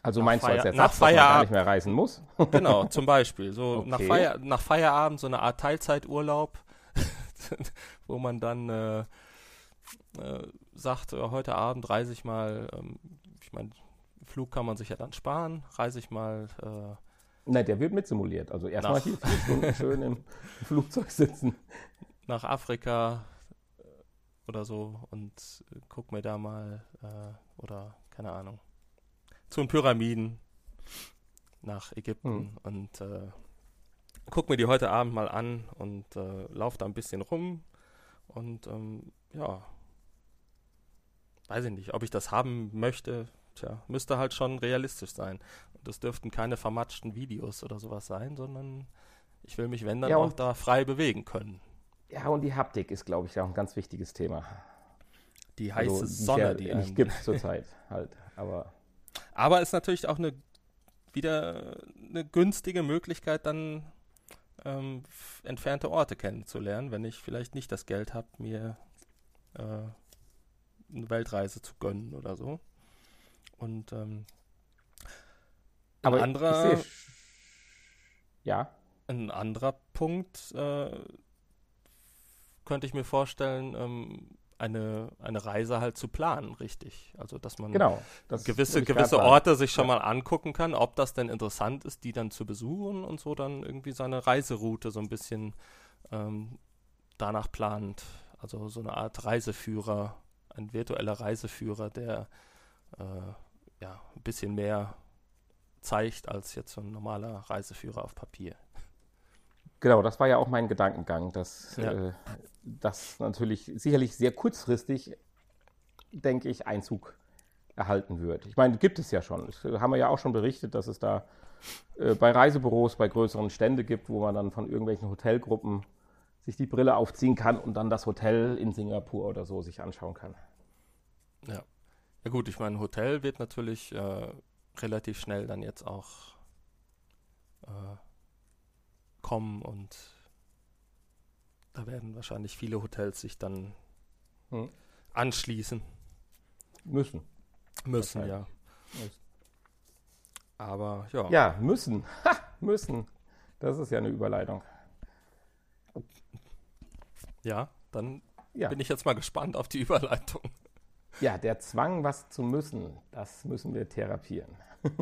Also nach meinst Feier du als Ersatz, nach dass man gar nicht mehr reisen muss? genau, zum Beispiel. So okay. nach, Feier nach Feierabend so eine Art Teilzeiturlaub, wo man dann äh, äh, sagt, äh, heute Abend reise ich mal, ähm, ich meine, Flug kann man sich ja dann sparen, reise ich mal. Äh, Nein, der wird mitsimuliert. Also erstmal hier vier Stunden schön im Flugzeug sitzen. Nach Afrika äh, oder so und guck mir da mal, äh, oder keine Ahnung, zu den Pyramiden nach Ägypten hm. und äh, guck mir die heute Abend mal an und äh, lauf da ein bisschen rum und ähm, ja, weiß ich nicht, ob ich das haben möchte, tja, müsste halt schon realistisch sein. Und das dürften keine vermatschten Videos oder sowas sein, sondern ich will mich, wenn dann, ja, auch da frei bewegen können. Ja, und die Haptik ist, glaube ich, auch ein ganz wichtiges Thema. Die heiße also, Sonne, ja die nicht gibt zurzeit halt, aber aber ist natürlich auch eine wieder eine günstige Möglichkeit, dann ähm, entfernte Orte kennenzulernen, wenn ich vielleicht nicht das Geld habe, mir äh, eine Weltreise zu gönnen oder so. Und ähm, ein Aber anderer, ja. Ein anderer Punkt äh, könnte ich mir vorstellen, ähm, eine, eine Reise halt zu planen, richtig. Also dass man genau, das gewisse, gewisse Orte sich schon ja. mal angucken kann, ob das denn interessant ist, die dann zu besuchen und so dann irgendwie seine Reiseroute so ein bisschen ähm, danach plant. Also so eine Art Reiseführer, ein virtueller Reiseführer, der äh, ja ein bisschen mehr zeigt als jetzt so ein normaler Reiseführer auf Papier. Genau, das war ja auch mein Gedankengang, dass ja. äh, das natürlich sicherlich sehr kurzfristig, denke ich, Einzug erhalten wird. Ich meine, gibt es ja schon. Das haben wir ja auch schon berichtet, dass es da äh, bei Reisebüros, bei größeren Stände gibt, wo man dann von irgendwelchen Hotelgruppen sich die Brille aufziehen kann und dann das Hotel in Singapur oder so sich anschauen kann. Ja. Ja gut, ich meine, Hotel wird natürlich äh, relativ schnell dann jetzt auch äh, kommen und da werden wahrscheinlich viele Hotels sich dann hm. anschließen. Müssen. Müssen, ja. Müssen. Aber ja. Ja, müssen. Ha, müssen. Das ist ja eine Überleitung. Ja, dann ja. bin ich jetzt mal gespannt auf die Überleitung. Ja, der Zwang, was zu müssen, das müssen wir therapieren.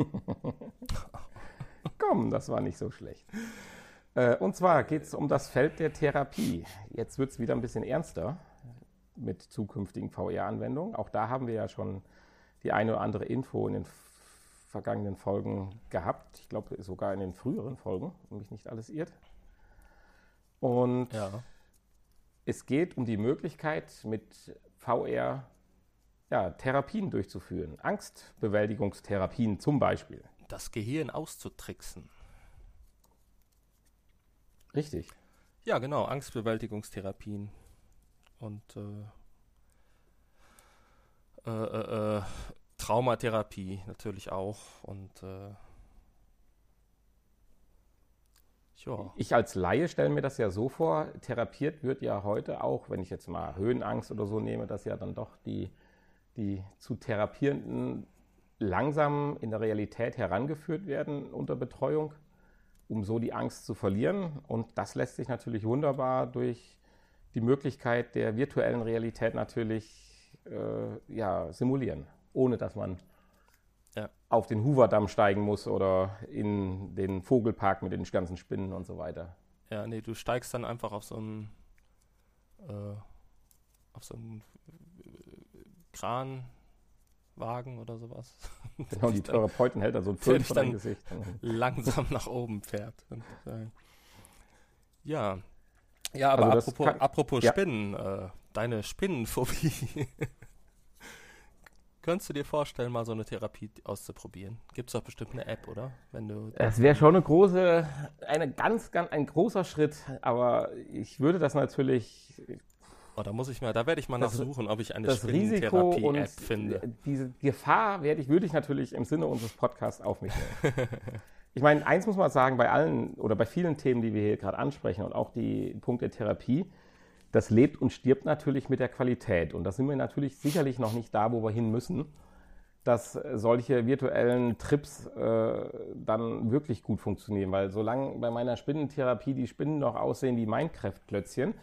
Komm, das war nicht so schlecht. Äh, und zwar geht es um das Feld der Therapie. Jetzt wird es wieder ein bisschen ernster mit zukünftigen VR-Anwendungen. Auch da haben wir ja schon die eine oder andere Info in den vergangenen Folgen gehabt. Ich glaube sogar in den früheren Folgen, wenn mich nicht alles irrt. Und ja. es geht um die Möglichkeit, mit VR ja, Therapien durchzuführen. Angstbewältigungstherapien zum Beispiel. Das Gehirn auszutricksen. Richtig. Ja, genau, Angstbewältigungstherapien. Und äh, äh, äh, äh Traumatherapie natürlich auch. Und äh, ja. Ich als Laie stelle mir das ja so vor, therapiert wird ja heute auch, wenn ich jetzt mal Höhenangst oder so nehme, dass ja dann doch die, die zu Therapierenden langsam in der Realität herangeführt werden unter Betreuung um so die Angst zu verlieren. Und das lässt sich natürlich wunderbar durch die Möglichkeit der virtuellen Realität natürlich äh, ja, simulieren, ohne dass man ja. auf den Hooverdamm steigen muss oder in den Vogelpark mit den ganzen Spinnen und so weiter. Ja, nee, du steigst dann einfach auf so einen äh, auf so einen Kran Wagen oder sowas. Genau, die Therapeuten hält da so ein Film vor dein Gesicht. langsam nach oben fährt. Und, äh, ja. Ja, aber also apropos, kann, apropos ja. Spinnen, äh, deine Spinnenphobie. Könntest du dir vorstellen, mal so eine Therapie auszuprobieren? Gibt es doch bestimmt eine App, oder? Wenn du es wäre schon eine große, eine ganz, ganz, ein großer Schritt, aber ich würde das natürlich Oh, da muss ich mal, da werde ich mal das, nachsuchen, ob ich eine das Risiko und App finde. Diese Gefahr werde ich, würde ich natürlich im Sinne unseres Podcasts auf mich nehmen. ich meine, eins muss man sagen, bei allen oder bei vielen Themen, die wir hier gerade ansprechen und auch die Punkte Therapie, das lebt und stirbt natürlich mit der Qualität. Und da sind wir natürlich sicherlich noch nicht da, wo wir hin müssen, dass solche virtuellen Trips äh, dann wirklich gut funktionieren. Weil solange bei meiner Spinnentherapie die Spinnen noch aussehen wie Minecraft-Klötzchen,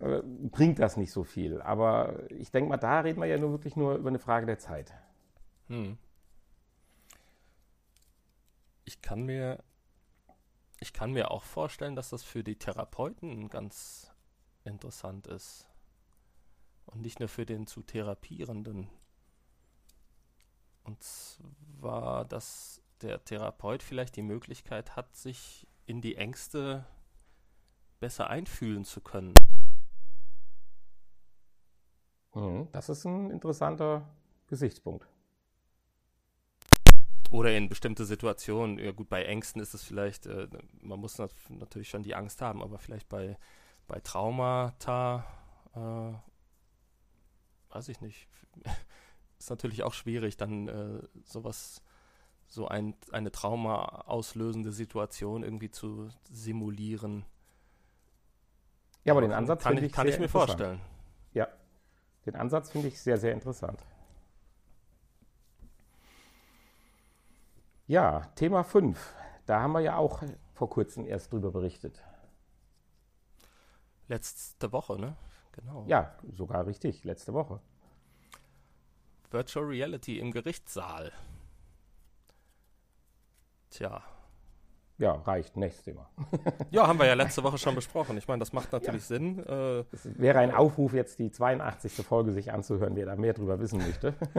äh, bringt das nicht so viel. Aber ich denke mal, da reden wir ja nur wirklich nur über eine Frage der Zeit. Hm. Ich kann mir ich kann mir auch vorstellen, dass das für die Therapeuten ganz interessant ist. Und nicht nur für den zu Therapierenden. Und zwar, dass der Therapeut vielleicht die Möglichkeit hat, sich in die Ängste besser einfühlen zu können. Mhm, das ist ein interessanter Gesichtspunkt. Oder in bestimmte Situationen, ja gut, bei Ängsten ist es vielleicht, äh, man muss nat natürlich schon die Angst haben, aber vielleicht bei, bei Traumata, äh, weiß ich nicht, ist natürlich auch schwierig, dann äh, sowas, so ein, eine Trauma auslösende Situation irgendwie zu simulieren. Ja, aber den Ansatz kann ich, kann ich mir vorstellen. Ja, den Ansatz finde ich sehr, sehr interessant. Ja, Thema 5. Da haben wir ja auch vor kurzem erst drüber berichtet. Letzte Woche, ne? genau. Ja, sogar richtig, letzte Woche. Virtual Reality im Gerichtssaal. Tja. Ja, reicht. Nächstes Thema. ja, haben wir ja letzte Woche schon besprochen. Ich meine, das macht natürlich ja. Sinn. Äh, es wäre ein Aufruf, jetzt die 82. Folge sich anzuhören, wer da mehr drüber wissen möchte.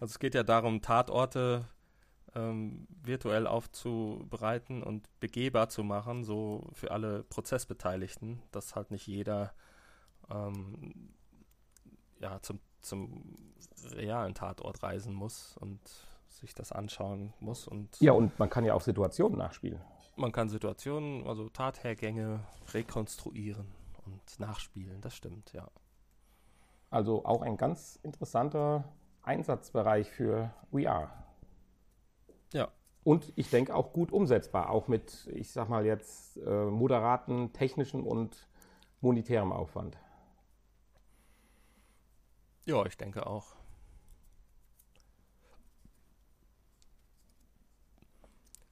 also es geht ja darum, Tatorte ähm, virtuell aufzubereiten und begehbar zu machen, so für alle Prozessbeteiligten, dass halt nicht jeder ähm, ja, zum, zum realen Tatort reisen muss und sich das anschauen muss. Und ja, und man kann ja auch Situationen nachspielen. Man kann Situationen, also Tathergänge rekonstruieren und nachspielen, das stimmt, ja. Also auch ein ganz interessanter Einsatzbereich für VR. Ja. Und ich denke auch gut umsetzbar, auch mit, ich sag mal jetzt, äh, moderaten technischen und monetärem Aufwand. Ja, ich denke auch.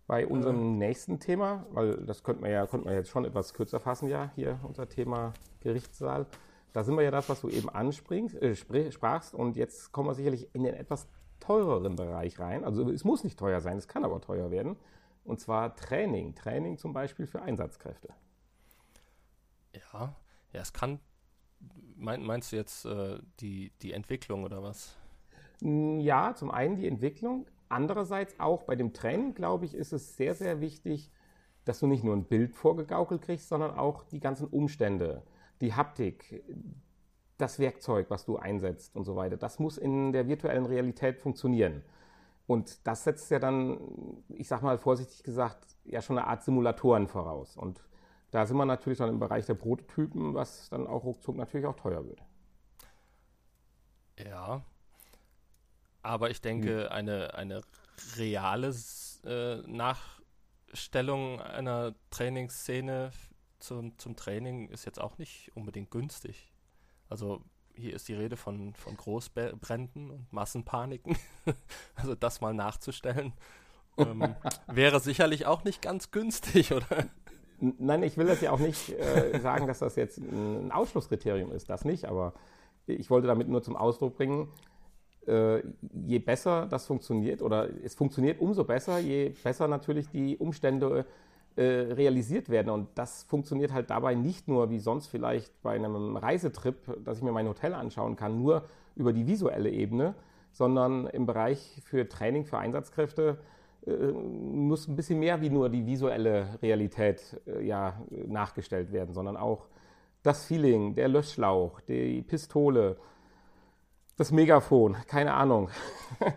Bei unserem nächsten Thema, weil das könnte man ja, könnte man jetzt schon etwas kürzer fassen, ja, hier unser Thema Gerichtssaal. Da sind wir ja das, was du eben anspringst, äh, sprachst, und jetzt kommen wir sicherlich in den etwas teureren Bereich rein. Also es muss nicht teuer sein, es kann aber teuer werden. Und zwar Training. Training zum Beispiel für Einsatzkräfte. Ja, ja, es kann. Mein, meinst du jetzt äh, die, die Entwicklung oder was? Ja, zum einen die Entwicklung. Andererseits auch bei dem Training, glaube ich, ist es sehr, sehr wichtig, dass du nicht nur ein Bild vorgegaukelt kriegst, sondern auch die ganzen Umstände, die Haptik, das Werkzeug, was du einsetzt und so weiter. Das muss in der virtuellen Realität funktionieren. Und das setzt ja dann, ich sag mal vorsichtig gesagt, ja schon eine Art Simulatoren voraus. Und da sind wir natürlich dann im Bereich der Prototypen, was dann auch ruckzuck natürlich auch teuer wird. Ja. Aber ich denke, hm. eine, eine reale äh, Nachstellung einer Trainingsszene zum, zum Training ist jetzt auch nicht unbedingt günstig. Also hier ist die Rede von, von Großbränden und Massenpaniken. also das mal nachzustellen, ähm, wäre sicherlich auch nicht ganz günstig, oder? Nein, ich will das ja auch nicht äh, sagen, dass das jetzt ein Ausschlusskriterium ist, das nicht, aber ich wollte damit nur zum Ausdruck bringen, äh, je besser das funktioniert oder es funktioniert umso besser, je besser natürlich die Umstände äh, realisiert werden. Und das funktioniert halt dabei nicht nur wie sonst vielleicht bei einem Reisetrip, dass ich mir mein Hotel anschauen kann, nur über die visuelle Ebene, sondern im Bereich für Training für Einsatzkräfte äh, muss ein bisschen mehr wie nur die visuelle Realität äh, ja, nachgestellt werden, sondern auch das Feeling, der Löschschlauch, die Pistole, das Megafon, keine Ahnung.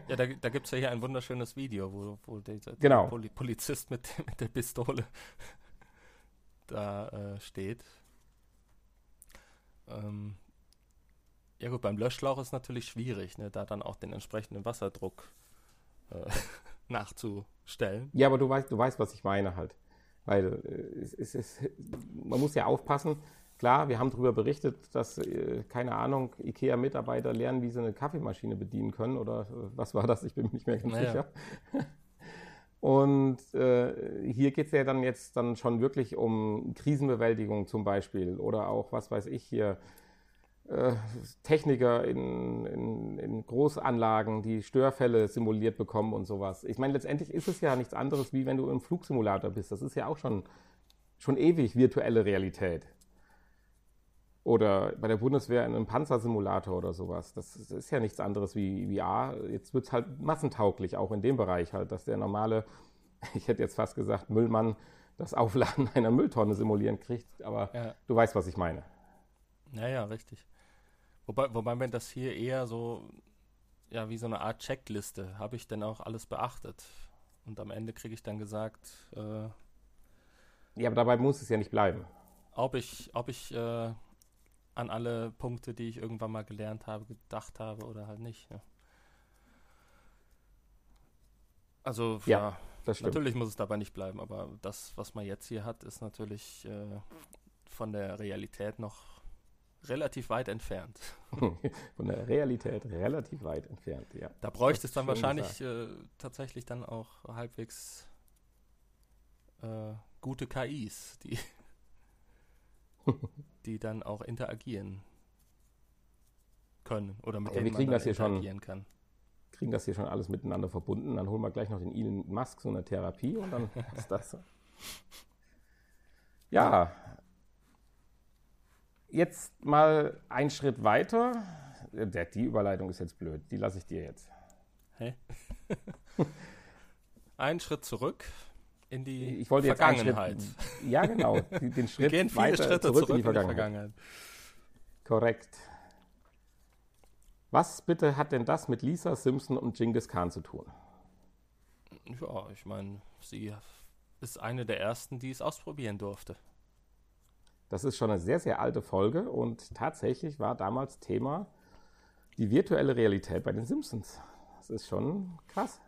Ja, da, da gibt es ja hier ein wunderschönes Video, wo, wo dieser genau. Poli Polizist mit, mit, der Pistole da äh, steht. Ähm, ja gut, beim Löschschlauch ist natürlich schwierig, ne, da dann auch den entsprechenden Wasserdruck äh, nachzustellen. Ja, aber du weißt, du weißt, was ich meine halt. Weil äh, es, es, es, man muss ja aufpassen, Klar, wir haben darüber berichtet, dass, äh, keine Ahnung, IKEA-Mitarbeiter lernen, wie sie eine Kaffeemaschine bedienen können oder äh, was war das? Ich bin mir nicht mehr ganz naja. sicher. Und äh, hier geht es ja dann jetzt dann schon wirklich um Krisenbewältigung zum Beispiel oder auch, was weiß ich hier, äh, Techniker in, in, in, Großanlagen, die Störfälle simuliert bekommen und sowas. Ich meine, letztendlich ist es ja nichts anderes, wie wenn du im Flugsimulator bist. Das ist ja auch schon, schon ewig virtuelle Realität. Oder bei der Bundeswehr in einem Panzersimulator oder sowas. Das ist ja nichts anderes wie VR. Jetzt wird es halt massentauglich, auch in dem Bereich halt, dass der normale, ich hätte jetzt fast gesagt, Müllmann das Aufladen einer Mülltonne simulieren kriegt. Aber ja. du weißt, was ich meine. Ja, ja, richtig. Wobei, wobei wenn das hier eher so, ja, wie so eine Art Checkliste, habe ich denn auch alles beachtet? Und am Ende kriege ich dann gesagt, äh, ja, aber dabei muss es ja nicht bleiben. Ob ich, ob ich äh, an alle Punkte, die ich irgendwann mal gelernt habe, gedacht habe oder halt nicht. Ja. Also ja, ja das natürlich muss es dabei nicht bleiben, aber das, was man jetzt hier hat, ist natürlich äh, von der Realität noch relativ weit entfernt. von der Realität relativ weit entfernt, ja. Da bräuchte es dann wahrscheinlich äh, tatsächlich dann auch halbwegs äh, gute KIs, die die dann auch interagieren können oder mit Ja, wir denen kriegen man das hier schon- interagieren kann. Kriegen das hier schon alles miteinander verbunden. Dann holen wir gleich noch den Elon Musk so eine Therapie und dann ist das. Ja. Jetzt mal einen Schritt weiter. Der- Die Überleitung ist jetzt blöd. Die lasse ich dir jetzt. Hä? Einen Schritt zurück in die Ich wollte jetzt Vergangenheit. Schritt, ja, genau. Die- Den Wir Schritt gehen viele weiter Schritte zurück, in die Vergangenheit. Vergangenheit. Korrekt. Was bitte hat denn das mit Lisa Simpson und Genghis Khan zu tun? Ja, ich meine, sie ist eine der ersten, die es ausprobieren durfte. Das ist schon eine sehr, sehr alte Folge und tatsächlich war damals Thema die virtuelle Realität bei den Simpsons. Das ist schon krass.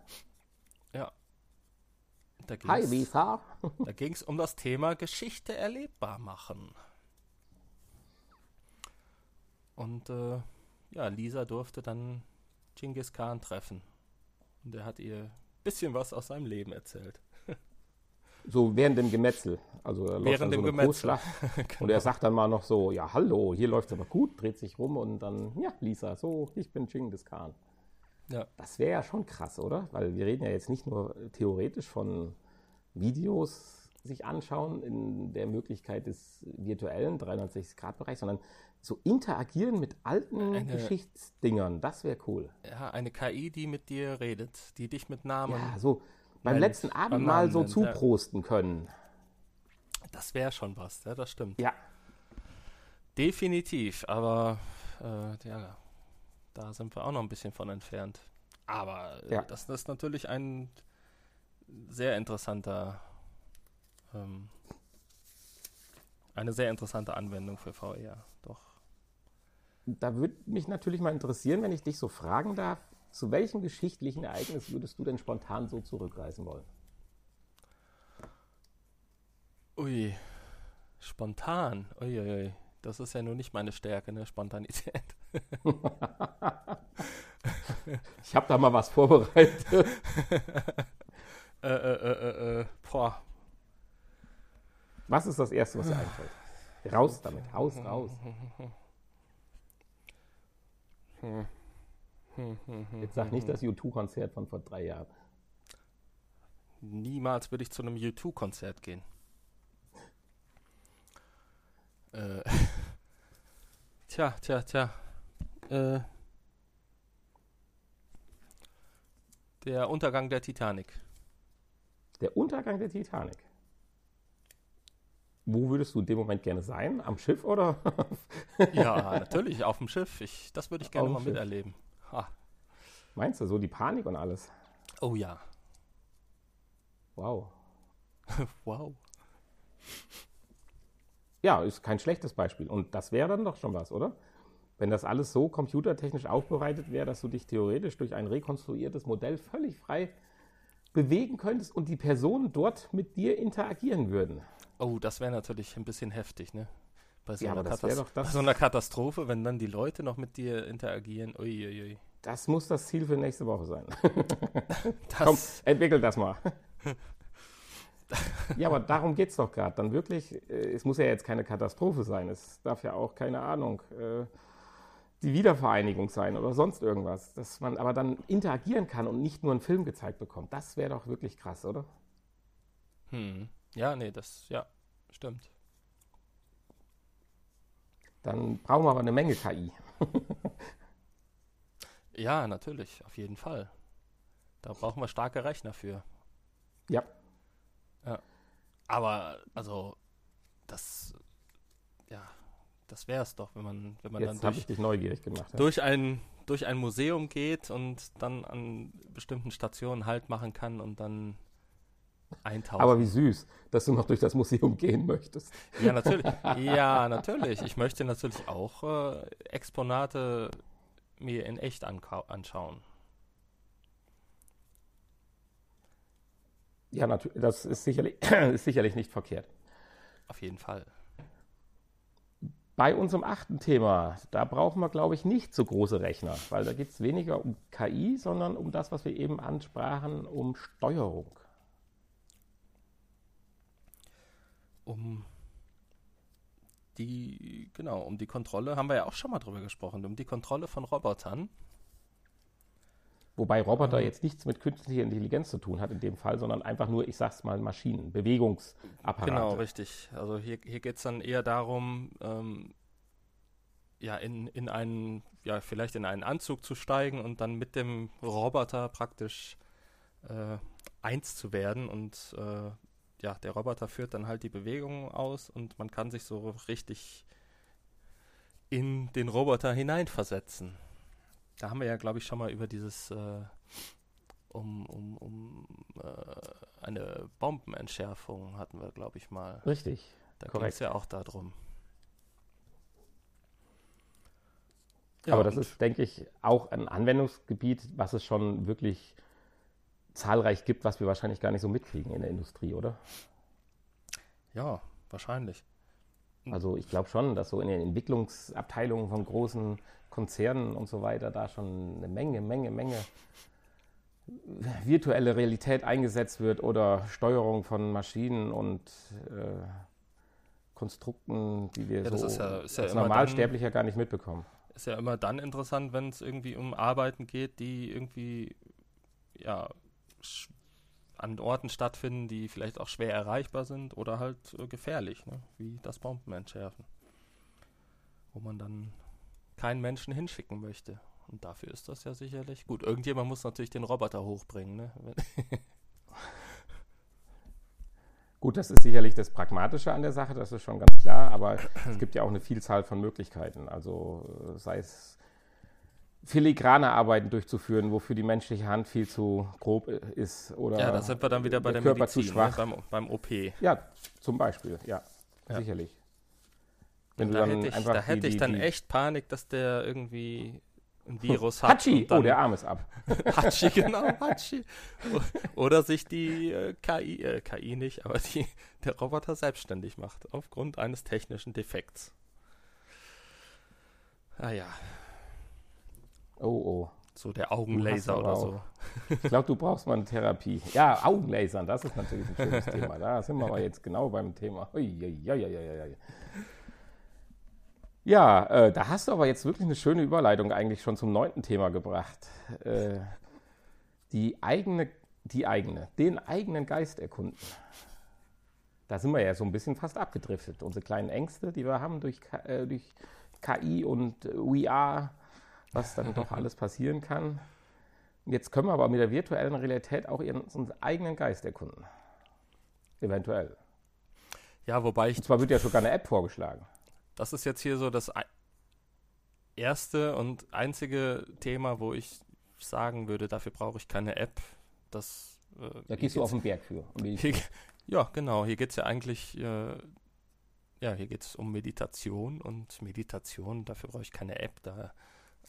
Ja. Da Hi, ging's- Lisa. Da ging es um das Thema Geschichte erlebbar machen. Und äh, ja, Lisa durfte dann Genghis Khan treffen. Und er hat ihr ein bisschen was aus seinem Leben erzählt. So während dem Gemetzel. Also läuft Während dann dem Gemetzel. Großschlacht. Und er sagt dann mal noch so, ja, hallo, hier läuft es aber gut, dreht sich rum und dann, ja, Lisa, so, ich bin Genghis Khan. Ja. Das wäre ja schon krass, oder? Weil wir reden ja jetzt nicht nur theoretisch von Videos sich anschauen in der Möglichkeit des virtuellen 360-Grad-Bereichs, sondern so interagieren mit alten Eine- Geschichtsdingern. Das wäre cool. Ja, eine KI, die mit dir redet, die dich mit Namen. Ja, so beim Nennt, letzten Abend mal so nennt, ja. zuprosten können. Das wäre schon was, ja, das stimmt. Ja, Definitiv, aber äh, ja, da sind wir auch noch ein bisschen von entfernt. Aber äh, Ja. das ist natürlich ein sehr interessanter, ähm, eine sehr interessante Anwendung für VR. Doch. da würde mich natürlich mal interessieren, wenn ich dich so fragen darf, zu welchem geschichtlichen Ereignis würdest du denn spontan so zurückreisen wollen? Ui, spontan. Uiuiui. Das ist ja nur nicht meine Stärke, ne? Spontanität. Ich habe da mal was vorbereitet. äh, äh, äh, äh, äh, boah. Was ist das Erste, was dir einfällt? Raus damit, raus, raus. Jetzt sag nicht das U2-Konzert von vor drei Jahren. Niemals würde ich zu einem U2-Konzert gehen. Äh, tja, tja, tja. Äh, der Untergang der Titanic. Der Untergang der Titanic. Wo würdest du in dem Moment gerne sein? Am Schiff oder? Ja, natürlich, auf dem Schiff. Ich, das würde ich gerne mal Schiff. miterleben. Ha. Meinst du, so die Panik und alles? Oh ja. Wow. Wow. Ja, ist kein schlechtes Beispiel. Und das wäre dann doch schon was, oder? Wenn das alles so computertechnisch aufbereitet wäre, dass du dich theoretisch durch ein rekonstruiertes Modell völlig frei bewegen könntest und die Personen dort mit dir interagieren würden. Oh, das wäre natürlich ein bisschen heftig, ne? Bei so, Ja, einer bei so einer Katastrophe, wenn dann die Leute noch mit dir interagieren. Uiuiui. Das muss das Ziel für nächste Woche sein. Das, Komm, entwickel das mal. ja, aber darum geht es doch gerade. Dann wirklich, äh, es muss ja jetzt keine Katastrophe sein. Es darf ja auch, keine Ahnung, äh, die Wiedervereinigung sein oder sonst irgendwas. Dass man aber dann interagieren kann und nicht nur einen Film gezeigt bekommt. Das wäre doch wirklich krass, oder? hm. Ja, nee, das, ja, stimmt. Dann brauchen wir aber eine Menge KI. Ja, natürlich, auf jeden Fall. Da brauchen wir starke Rechner für. Ja, Aber, also, das, ja, das wäre es doch, wenn man, wenn man jetzt dann durch, ich dich neugierig gemacht. Ja. durch, ein, durch ein Museum geht und dann an bestimmten Stationen Halt machen kann und dann eintauchen. Aber wie süß, dass du noch durch das Museum gehen möchtest. Ja, natürlich. Ja, natürlich. Ich möchte natürlich auch äh, Exponate mir in echt anschauen. Ja, natürlich, das ist sicherlich, ist sicherlich nicht verkehrt. Auf jeden Fall. Bei unserem achten Thema, da brauchen wir, glaube ich, nicht so große Rechner, weil da geht es weniger um KI, sondern um das, was wir eben ansprachen, um Steuerung. Um die, genau, um die Kontrolle, haben wir ja auch schon mal drüber gesprochen, um die Kontrolle von Robotern. Wobei Roboter mhm. jetzt nichts mit künstlicher Intelligenz zu tun hat in dem Fall, sondern einfach nur, ich sag's mal, Maschinen, Bewegungsapparate. Genau, richtig. Also hier, hier geht es dann eher darum, ähm, ja, in, in einen, ja, vielleicht in einen Anzug zu steigen und dann mit dem Roboter praktisch äh, eins zu werden und äh, ja, der Roboter führt dann halt die Bewegungen aus und man kann sich so richtig in den Roboter hineinversetzen. Da haben wir ja, glaube ich, schon mal über dieses äh, um, um, um äh, eine Bombenentschärfung hatten wir, glaube ich, mal. Richtig. Da ging es ja auch darum. Ja, Aber das ist, denke ich, auch ein Anwendungsgebiet, was es schon wirklich zahlreich gibt, was wir wahrscheinlich gar nicht so mitkriegen in der Industrie, oder? Ja, wahrscheinlich. Also ich glaube schon, dass so in den Entwicklungsabteilungen von großen Konzernen und so weiter da schon eine Menge, Menge, Menge virtuelle Realität eingesetzt wird oder Steuerung von Maschinen und äh, Konstrukten, die wir ja, so ist ja, ist ja als Normalsterblicher dann, gar nicht mitbekommen. Ist ja immer dann interessant, wenn es irgendwie um Arbeiten geht, die irgendwie ja an Orten stattfinden, die vielleicht auch schwer erreichbar sind oder halt äh, gefährlich, ne? wie das Bombenentschärfen. Wo man dann keinen Menschen hinschicken möchte. Und dafür ist das ja sicherlich gut. Irgendjemand muss natürlich den Roboter hochbringen. Ne? Gut, das ist sicherlich das Pragmatische an der Sache, das ist schon ganz klar, aber es gibt ja auch eine Vielzahl von Möglichkeiten. Also äh, sei es filigrane Arbeiten durchzuführen, wofür die menschliche Hand viel zu grob ist oder ja, da sind wir dann wieder bei der, der Körper Medizin, zu schwach. Ne? Beim, beim, OP. Ja, zum Beispiel, ja, ja. sicherlich. Wenn da hätte ich, da hätte die, ich dann die, echt Panik, dass der irgendwie ein Virus hat. Hatschi, oh, der Arm ist ab. Hatschi, genau, Hatschi. Oder sich die äh, KI, äh, KI nicht, aber die, der Roboter selbstständig macht, aufgrund eines technischen Defekts. Ah ja, Oh, oh. So der Augenlaser oder so. Ich glaube, du brauchst mal eine Therapie. Ja, Augenlasern, das ist natürlich ein schönes Thema. Da sind wir aber jetzt genau beim Thema. Ja, äh, da hast du aber jetzt wirklich eine schöne Überleitung eigentlich schon zum neunten Thema gebracht. Äh, die eigene, die eigene, den eigenen Geist erkunden. Da sind wir ja so ein bisschen fast abgedriftet. Unsere kleinen Ängste, die wir haben durch, äh, durch KI und VR was dann doch alles passieren kann. Jetzt können wir aber mit der virtuellen Realität auch unseren eigenen Geist erkunden. Eventuell. Ja, wobei ich. Und zwar wird ja sogar eine App vorgeschlagen. Das ist jetzt hier so das erste und einzige Thema, wo ich sagen würde, dafür brauche ich keine App. Das, äh, da gehst du auf den Berg für. Um hier, ja, genau. Hier geht es ja eigentlich, äh, ja, hier geht es um Meditation und Meditation, dafür brauche ich keine App. Da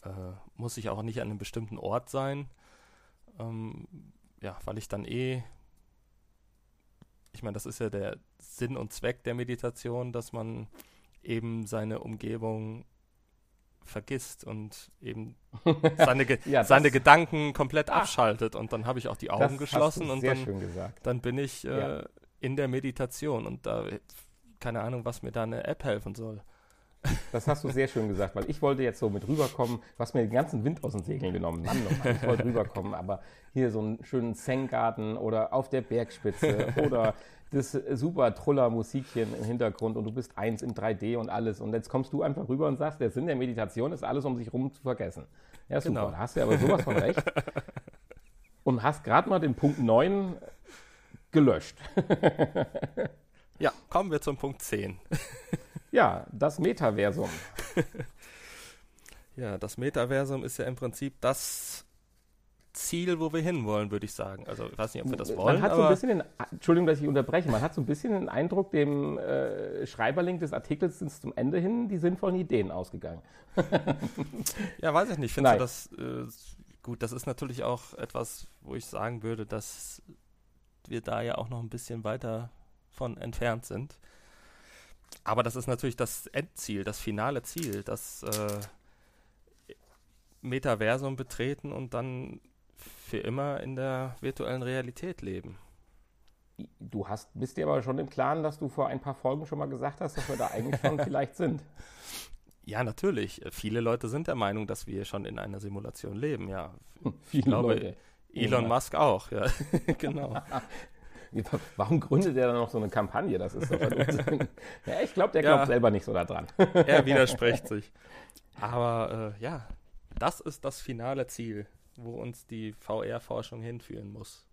äh, muss ich auch nicht an einem bestimmten Ort sein. Ähm, ja, weil ich dann eh, ich meine, das ist ja der Sinn und Zweck der Meditation, dass man eben seine Umgebung vergisst und eben seine, Ge ja, seine Gedanken komplett ah, abschaltet. Und dann habe ich auch die Augen geschlossen und dann, dann, bin ich äh, ja. in der Meditation und da keine Ahnung, was mir da eine App helfen soll. Das hast du sehr schön gesagt, weil ich wollte jetzt so mit rüberkommen. Du hast mir den ganzen Wind aus den Segeln genommen. Mann, oh Mann, ich wollte rüberkommen, aber hier so einen schönen Zen-Garten oder auf der Bergspitze oder das super Truller Musikchen im Hintergrund und du bist eins in 3D und alles. Und jetzt kommst du einfach rüber und sagst, der Sinn der Meditation ist alles, um sich rum zu vergessen. Ja, super. Genau. Da hast du aber sowas von recht. Und hast gerade mal den Punkt 9 gelöscht. ja, kommen wir zum Punkt 10. Ja, das Metaversum. ja, das Metaversum ist ja im Prinzip das Ziel, wo wir hinwollen, würde ich sagen. Also ich weiß nicht, ob wir das wollen. Man hat so ein bisschen den, Entschuldigung, dass ich unterbreche, man hat so ein bisschen den Eindruck, dem äh, Schreiberling des Artikels sind zum Ende hin die sinnvollen Ideen ausgegangen. ja, weiß ich nicht. Findest du das äh, gut? Das ist natürlich auch etwas, wo ich sagen würde, dass wir da ja auch noch ein bisschen weiter von entfernt sind. Aber das ist natürlich das Endziel, das finale Ziel, das äh, Metaversum betreten und dann für immer in der virtuellen Realität leben. Du hast, bist dir aber schon im Klaren, dass du vor ein paar Folgen schon mal gesagt hast, dass wir da eigentlich schon vielleicht sind. Ja, natürlich. Viele Leute sind der Meinung, dass wir schon in einer Simulation leben, ja. Viele ich glaube, Leute. Elon ja. Musk auch, ja. genau. Warum gründet er dann noch so eine Kampagne? Das ist doch ja, Ich glaube, der glaubt ja. selber nicht so daran. er widerspricht sich. Aber äh, ja, das ist das finale Ziel, wo uns die VR-Forschung hinführen muss.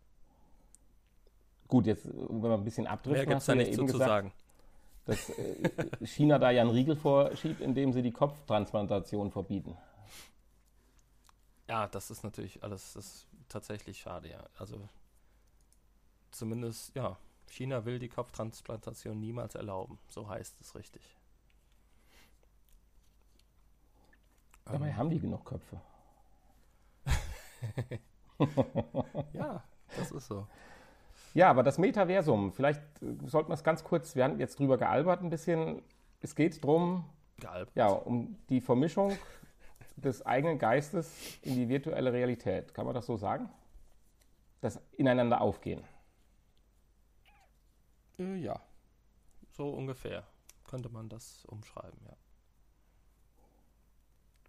Gut, jetzt, wenn wir ein bisschen abdriften, Mehr gibt es da nicht so zu sagen. Dass äh, China da ja einen Riegel vorschiebt, indem sie die Kopftransplantation verbieten. Ja, das ist natürlich alles das ist tatsächlich schade, ja. Also zumindest, ja, China will die Kopftransplantation niemals erlauben. So heißt es richtig. Dabei ähm. haben die genug Köpfe. ja, das ist so. Ja, aber das Metaversum, vielleicht äh, sollten wir es ganz kurz, wir haben jetzt drüber gealbert ein bisschen. Es geht darum, ja, um die Vermischung des eigenen Geistes in die virtuelle Realität. Kann man das so sagen? Das ineinander aufgehen. Äh, ja, so ungefähr könnte man das umschreiben, ja.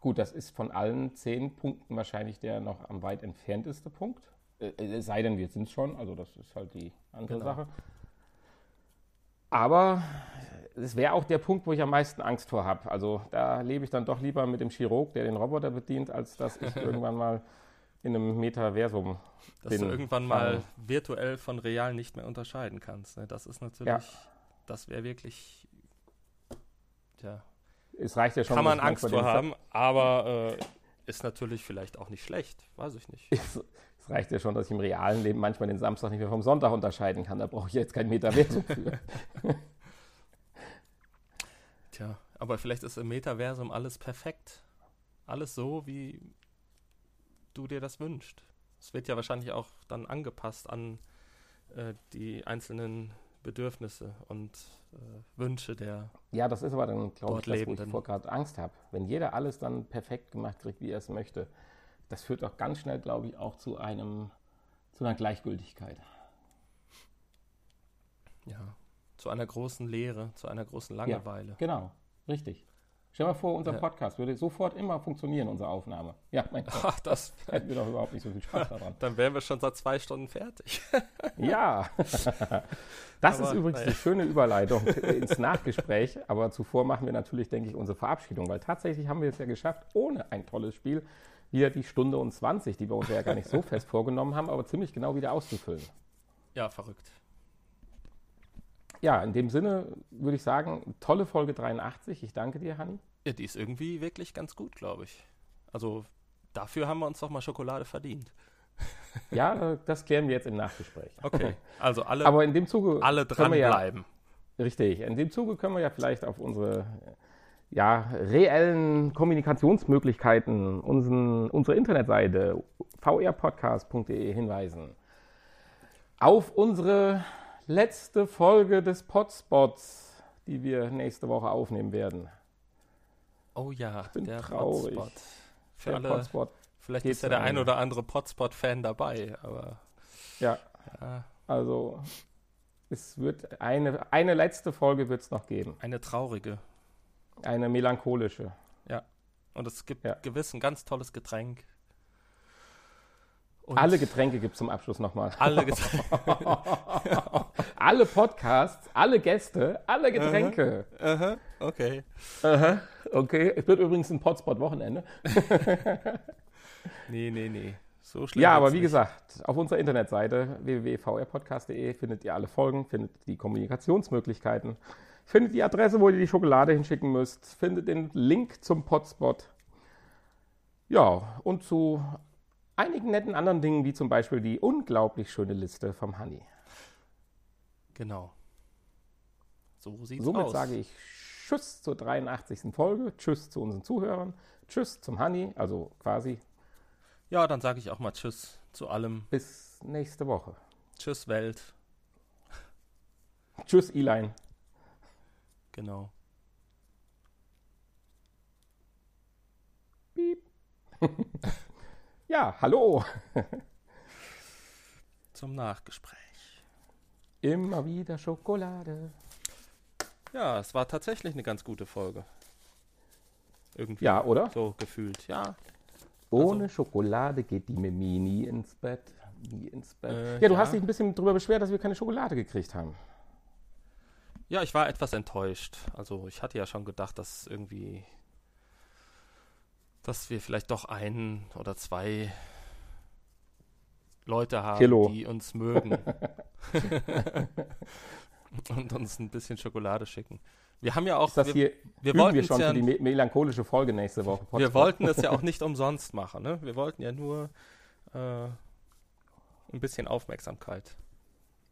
Gut, das ist von allen zehn Punkten wahrscheinlich der noch am weit entfernteste Punkt. Äh, es sei denn, wir sind es schon, also das ist halt die andere genau. Sache. Aber es wäre auch der Punkt, wo ich am meisten Angst vor habe. Also da lebe ich dann doch lieber mit dem Chirurg, der den Roboter bedient, als dass ich irgendwann mal in einem Metaversum dass bin. Du irgendwann mal virtuell von real nicht mehr unterscheiden kannst. Ne? Das ist natürlich, ja. das wäre wirklich, ja. Es reicht ja schon. Kann man Angst vor haben, aber äh, ist natürlich vielleicht auch nicht schlecht, weiß ich nicht. Es, es, reicht ja schon, dass ich im realen Leben manchmal den Samstag nicht mehr vom Sonntag unterscheiden kann. Da brauche ich jetzt kein Metaversum für. Tja, aber vielleicht ist im Metaversum alles perfekt. Alles so, wie du dir das wünschst. Es wird ja wahrscheinlich auch dann angepasst an äh, die einzelnen Bedürfnisse und äh, Wünsche der. Ja, das ist aber dann, glaube ich, das, wo ich vor gerade Angst habe. Wenn jeder alles dann perfekt gemacht kriegt, wie er es möchte, das führt auch ganz schnell, glaube ich, auch zu einem, zu einer Gleichgültigkeit. Ja, zu einer großen Leere, zu einer großen Langeweile. Ja, genau, richtig. Stell dir mal vor, unser ja. Podcast würde sofort immer funktionieren, unsere Aufnahme. Ja, mein Gott. Ach, das hätten wir doch überhaupt nicht so viel Spaß daran. Dann wären wir schon seit zwei Stunden fertig. ja. Das aber, ist übrigens die schöne Überleitung ins Nachgespräch. Aber zuvor machen wir natürlich, denke ich, unsere Verabschiedung, weil tatsächlich haben wir es ja geschafft, ohne ein tolles Spiel hier die Stunde und 20, die wir uns ja gar nicht so fest vorgenommen haben, aber ziemlich genau wieder auszufüllen. Ja, verrückt. Ja, in dem Sinne würde ich sagen, tolle Folge 83. Ich danke dir, Hanni. Ja, die ist irgendwie wirklich ganz gut, glaube ich. Also dafür haben wir uns doch mal Schokolade verdient. Ja, das klären wir jetzt im Nachgespräch. Okay, also alle, Aber in dem Zuge alle dranbleiben. Ja, richtig, in dem Zuge können wir ja vielleicht auf unsere ja, reellen Kommunikationsmöglichkeiten, unseren, unsere Internetseite vrpodcast.de hinweisen. Auf unsere letzte Folge des Potspots, die wir nächste Woche aufnehmen werden. Oh ja, ich bin der traurig. Potspot. Für der alle, Potspot vielleicht ist ja der ein oder andere Potspot-Fan dabei, aber. Ja. ja. Also, es wird eine, eine letzte Folge wird es noch geben. Eine traurige. Eine melancholische. Ja. Und es gibt ja. gewiss ein ganz tolles Getränk. Und alle Getränke gibt es zum Abschluss nochmal. Alle Getränke. alle Podcasts, alle Gäste, alle Getränke. Aha, aha okay. Aha, okay. Es wird übrigens ein Potspot-Wochenende. nee, nee, nee. So schlimm ja, aber wie nicht. gesagt, auf unserer Internetseite www.vrpodcast.de findet ihr alle Folgen, findet die Kommunikationsmöglichkeiten, findet die Adresse, wo ihr die Schokolade hinschicken müsst, findet den Link zum Potspot. Ja, und zu einigen netten anderen Dingen, wie zum Beispiel die unglaublich schöne Liste vom Honey. Genau. So sieht's Somit aus. sage ich Tschüss zur 83. Folge, Tschüss zu unseren Zuhörern, Tschüss zum Honey, also quasi. Ja, dann sage ich auch mal Tschüss zu allem. Bis nächste Woche. Tschüss Welt. Tschüss Eline. Genau. Piep. Ja, hallo. Zum Nachgespräch. Immer wieder Schokolade. Ja, es war tatsächlich eine ganz gute Folge. Irgendwie. Ja, oder? So gefühlt, ja. Ohne also, Schokolade geht die Mimi nie ins Bett. Nie ins Bett. Äh, ja, du ja. hast dich ein bisschen darüber beschwert, dass wir keine Schokolade gekriegt haben. Ja, ich war etwas enttäuscht. Also ich hatte ja schon gedacht, dass irgendwie, dass wir vielleicht doch einen oder zwei Leute haben, Kilo. die uns mögen. und uns ein bisschen Schokolade schicken. Wir haben ja auch. Ist das wir, wir wir schon ja, für die melancholische Folge nächste Woche. Podcast. Wir wollten es ja auch nicht umsonst machen. Ne? Wir wollten ja nur äh, ein bisschen Aufmerksamkeit.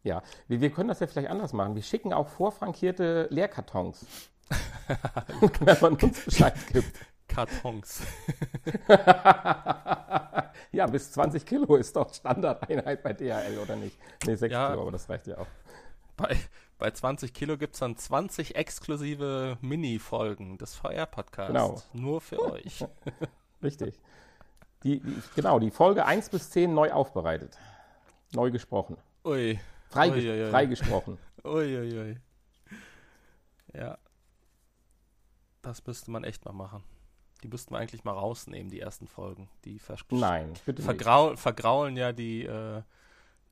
Ja, wir, wir, können das ja vielleicht anders machen. Wir schicken auch vorfrankierte Leerkartons. Wenn man uns Bescheid gibt. Kartons. ja, bis 20 Kilo ist doch Standardeinheit bei DHL, oder nicht? Ne, 6 ja, Kilo, aber das reicht ja auch. Bei, bei 20 Kilo gibt es dann 20 exklusive Mini-Folgen des VR-Podcasts. Genau. Nur für euch. Richtig. Die, die, genau, die Folge 1 bis 10 neu aufbereitet. Neu gesprochen. Ui. Freiges ui, ui, ui. Freigesprochen. Uiuiui. Ja. Das müsste man echt mal machen. Die müssten wir eigentlich mal rausnehmen, die ersten Folgen. Die Nein, bitte vergrau nicht. Vergraulen ja die äh,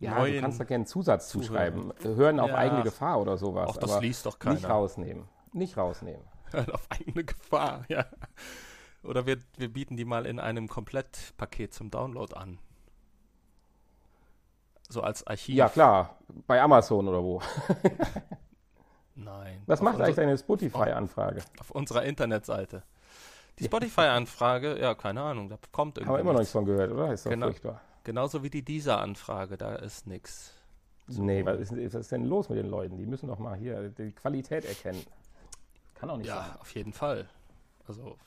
Ja, neuen du kannst da gerne einen Zusatz zuschreiben. Hören auf ja, eigene Gefahr oder sowas. Auch das liest doch keiner. Nicht rausnehmen. Nicht rausnehmen. Hören auf eigene Gefahr, ja. Oder wir, wir bieten die mal in einem Komplettpaket zum Download an. So als Archiv. Ja, klar. Bei Amazon oder wo. Nein. Was macht eigentlich deine Spotify-Anfrage? Auf unserer Internetseite. Die Spotify-Anfrage, ja, keine Ahnung, da kommt irgendwie. Haben wir immer noch nichts von gehört, oder? Ist doch genau, furchtbar. Genauso wie die Deezer-Anfrage, da ist nichts. So. Nee, was ist, was ist, denn los mit den Leuten? Die müssen doch mal hier die Qualität erkennen. Kann auch nicht ja, sein. Ja, auf jeden Fall. Also,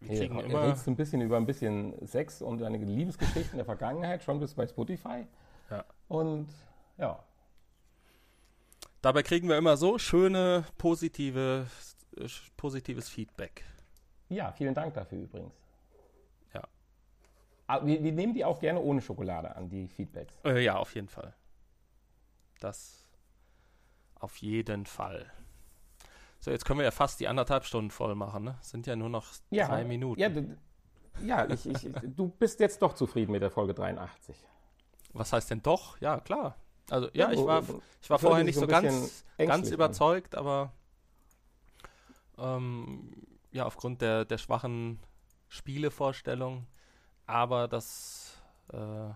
wir kriegen hey, immer... Redest du ein bisschen über ein bisschen Sex und deine Liebesgeschichten der Vergangenheit, schon bis bei Spotify. Ja. Und, ja. Dabei kriegen wir immer so schöne, positive, positives Feedback. Ja, vielen Dank dafür übrigens. Ja. Aber ah, wir, wir nehmen die auch gerne ohne Schokolade an, die Feedbacks. Äh, ja, auf jeden Fall. Das auf jeden Fall. So, jetzt können wir ja fast die anderthalb Stunden voll machen, ne? Sind ja nur noch ja, drei Minuten. Ja, ja ich, ich, du bist jetzt doch zufrieden mit der Folge 83. Was heißt denn doch? Ja, klar. Also ja, ich war, ich war vorher nicht so, ganz, ganz überzeugt, aber ähm, ja, aufgrund der, der schwachen Spielevorstellung, aber das äh,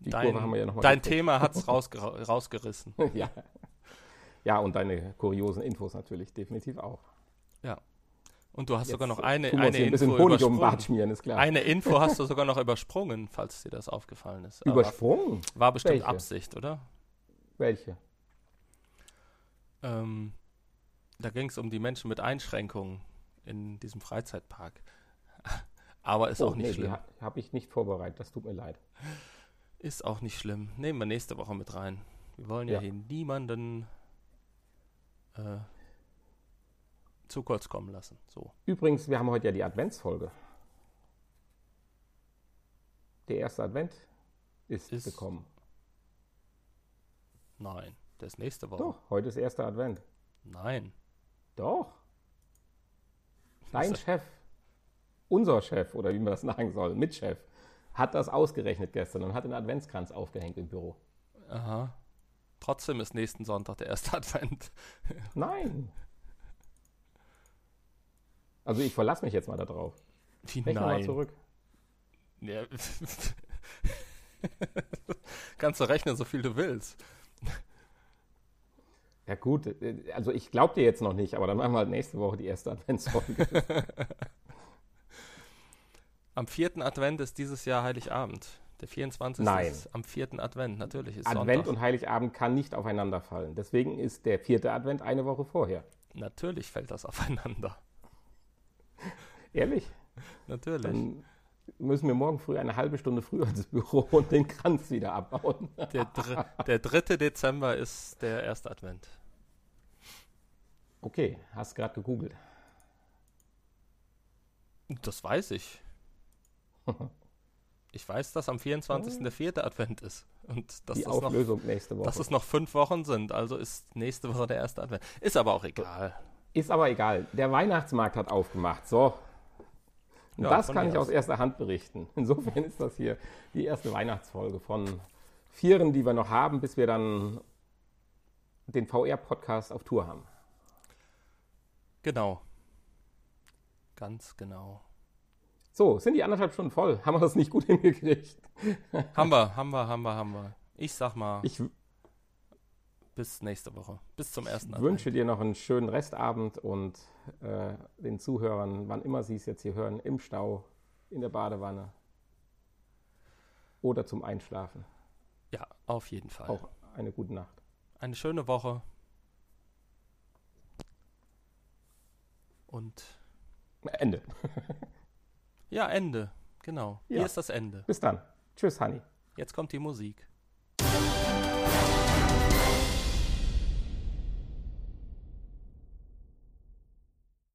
dein, ja dein Thema hat es rausger rausgerissen. ja. ja, und deine kuriosen Infos natürlich definitiv auch. Ja. Und du hast Jetzt sogar noch eine, eine ein Info Honig um Bart schmieren, ist klar. Eine Info hast du sogar noch übersprungen, falls dir das aufgefallen ist. Übersprungen? Aber war bestimmt Welche? Absicht, oder? Welche? Ähm, da ging es um die Menschen mit Einschränkungen in diesem Freizeitpark. Aber ist oh, auch nicht nee, schlimm. Habe ich nicht vorbereitet, das tut mir leid. Ist auch nicht schlimm. Nehmen wir nächste Woche mit rein. Wir wollen ja, ja. hier niemanden äh, zu kurz kommen lassen. So. Übrigens, wir haben heute ja die Adventsfolge. Der erste Advent ist, ist gekommen. Nein, der ist nächste Woche. Doch, heute ist erster Advent. Nein. Doch. Dein Chef, unser Chef oder wie man das sagen soll, Mitchef, hat das ausgerechnet gestern und hat den Adventskranz aufgehängt im Büro. Aha. Trotzdem ist nächsten Sonntag der erste Advent. Nein. Also ich verlasse mich jetzt mal darauf. Wie Rechne nein. mal zurück. Ja. Kannst du rechnen, so viel du willst. Ja gut, äh, also ich glaube dir jetzt noch nicht, aber dann machen wir halt nächste Woche die erste Adventsfolge. am vierten Advent ist dieses Jahr Heiligabend. Der 24. Nein. ist am vierten Advent, natürlich ist Advent Sonntag. und Heiligabend kann nicht aufeinander fallen. Deswegen ist der vierte Advent eine Woche vorher. Natürlich fällt das aufeinander. Ehrlich? Natürlich. Dann müssen wir morgen früh eine halbe Stunde früher ins Büro und den Kranz wieder abbauen. Der, dr der 3. Dezember ist der erste Advent. Okay, hast gerade gegoogelt. Das weiß ich. Ich weiß, dass am 24. der vierte Advent ist. Und dass Die das noch, Auflösung nächste Woche. dass es noch fünf Wochen sind. Also ist nächste Woche der erste Advent. Ist aber auch egal. Ist aber egal. Der Weihnachtsmarkt hat aufgemacht. So. Und Ja, das kann ich aus. aus erster Hand berichten. Insofern ist das hier die erste Weihnachtsfolge von vieren, die wir noch haben, bis wir dann den VR-Podcast auf Tour haben. Genau. Ganz genau. So, sind die anderthalb Stunden voll? Haben wir das nicht gut hingekriegt? Haben wir, haben wir, haben wir, haben wir. Ich sag mal, Ich bis nächste Woche. Bis zum ersten wünsche dir noch einen schönen Restabend und äh, den Zuhörern, wann immer sie es jetzt hier hören, im Stau, in der Badewanne oder zum Einschlafen. Ja, auf jeden Fall. Auch eine gute Nacht. Eine schöne Woche. Und Ende. ja, Ende. Genau. Ja. Hier ist das Ende. Bis dann. Tschüss, Honey. Jetzt kommt die Musik.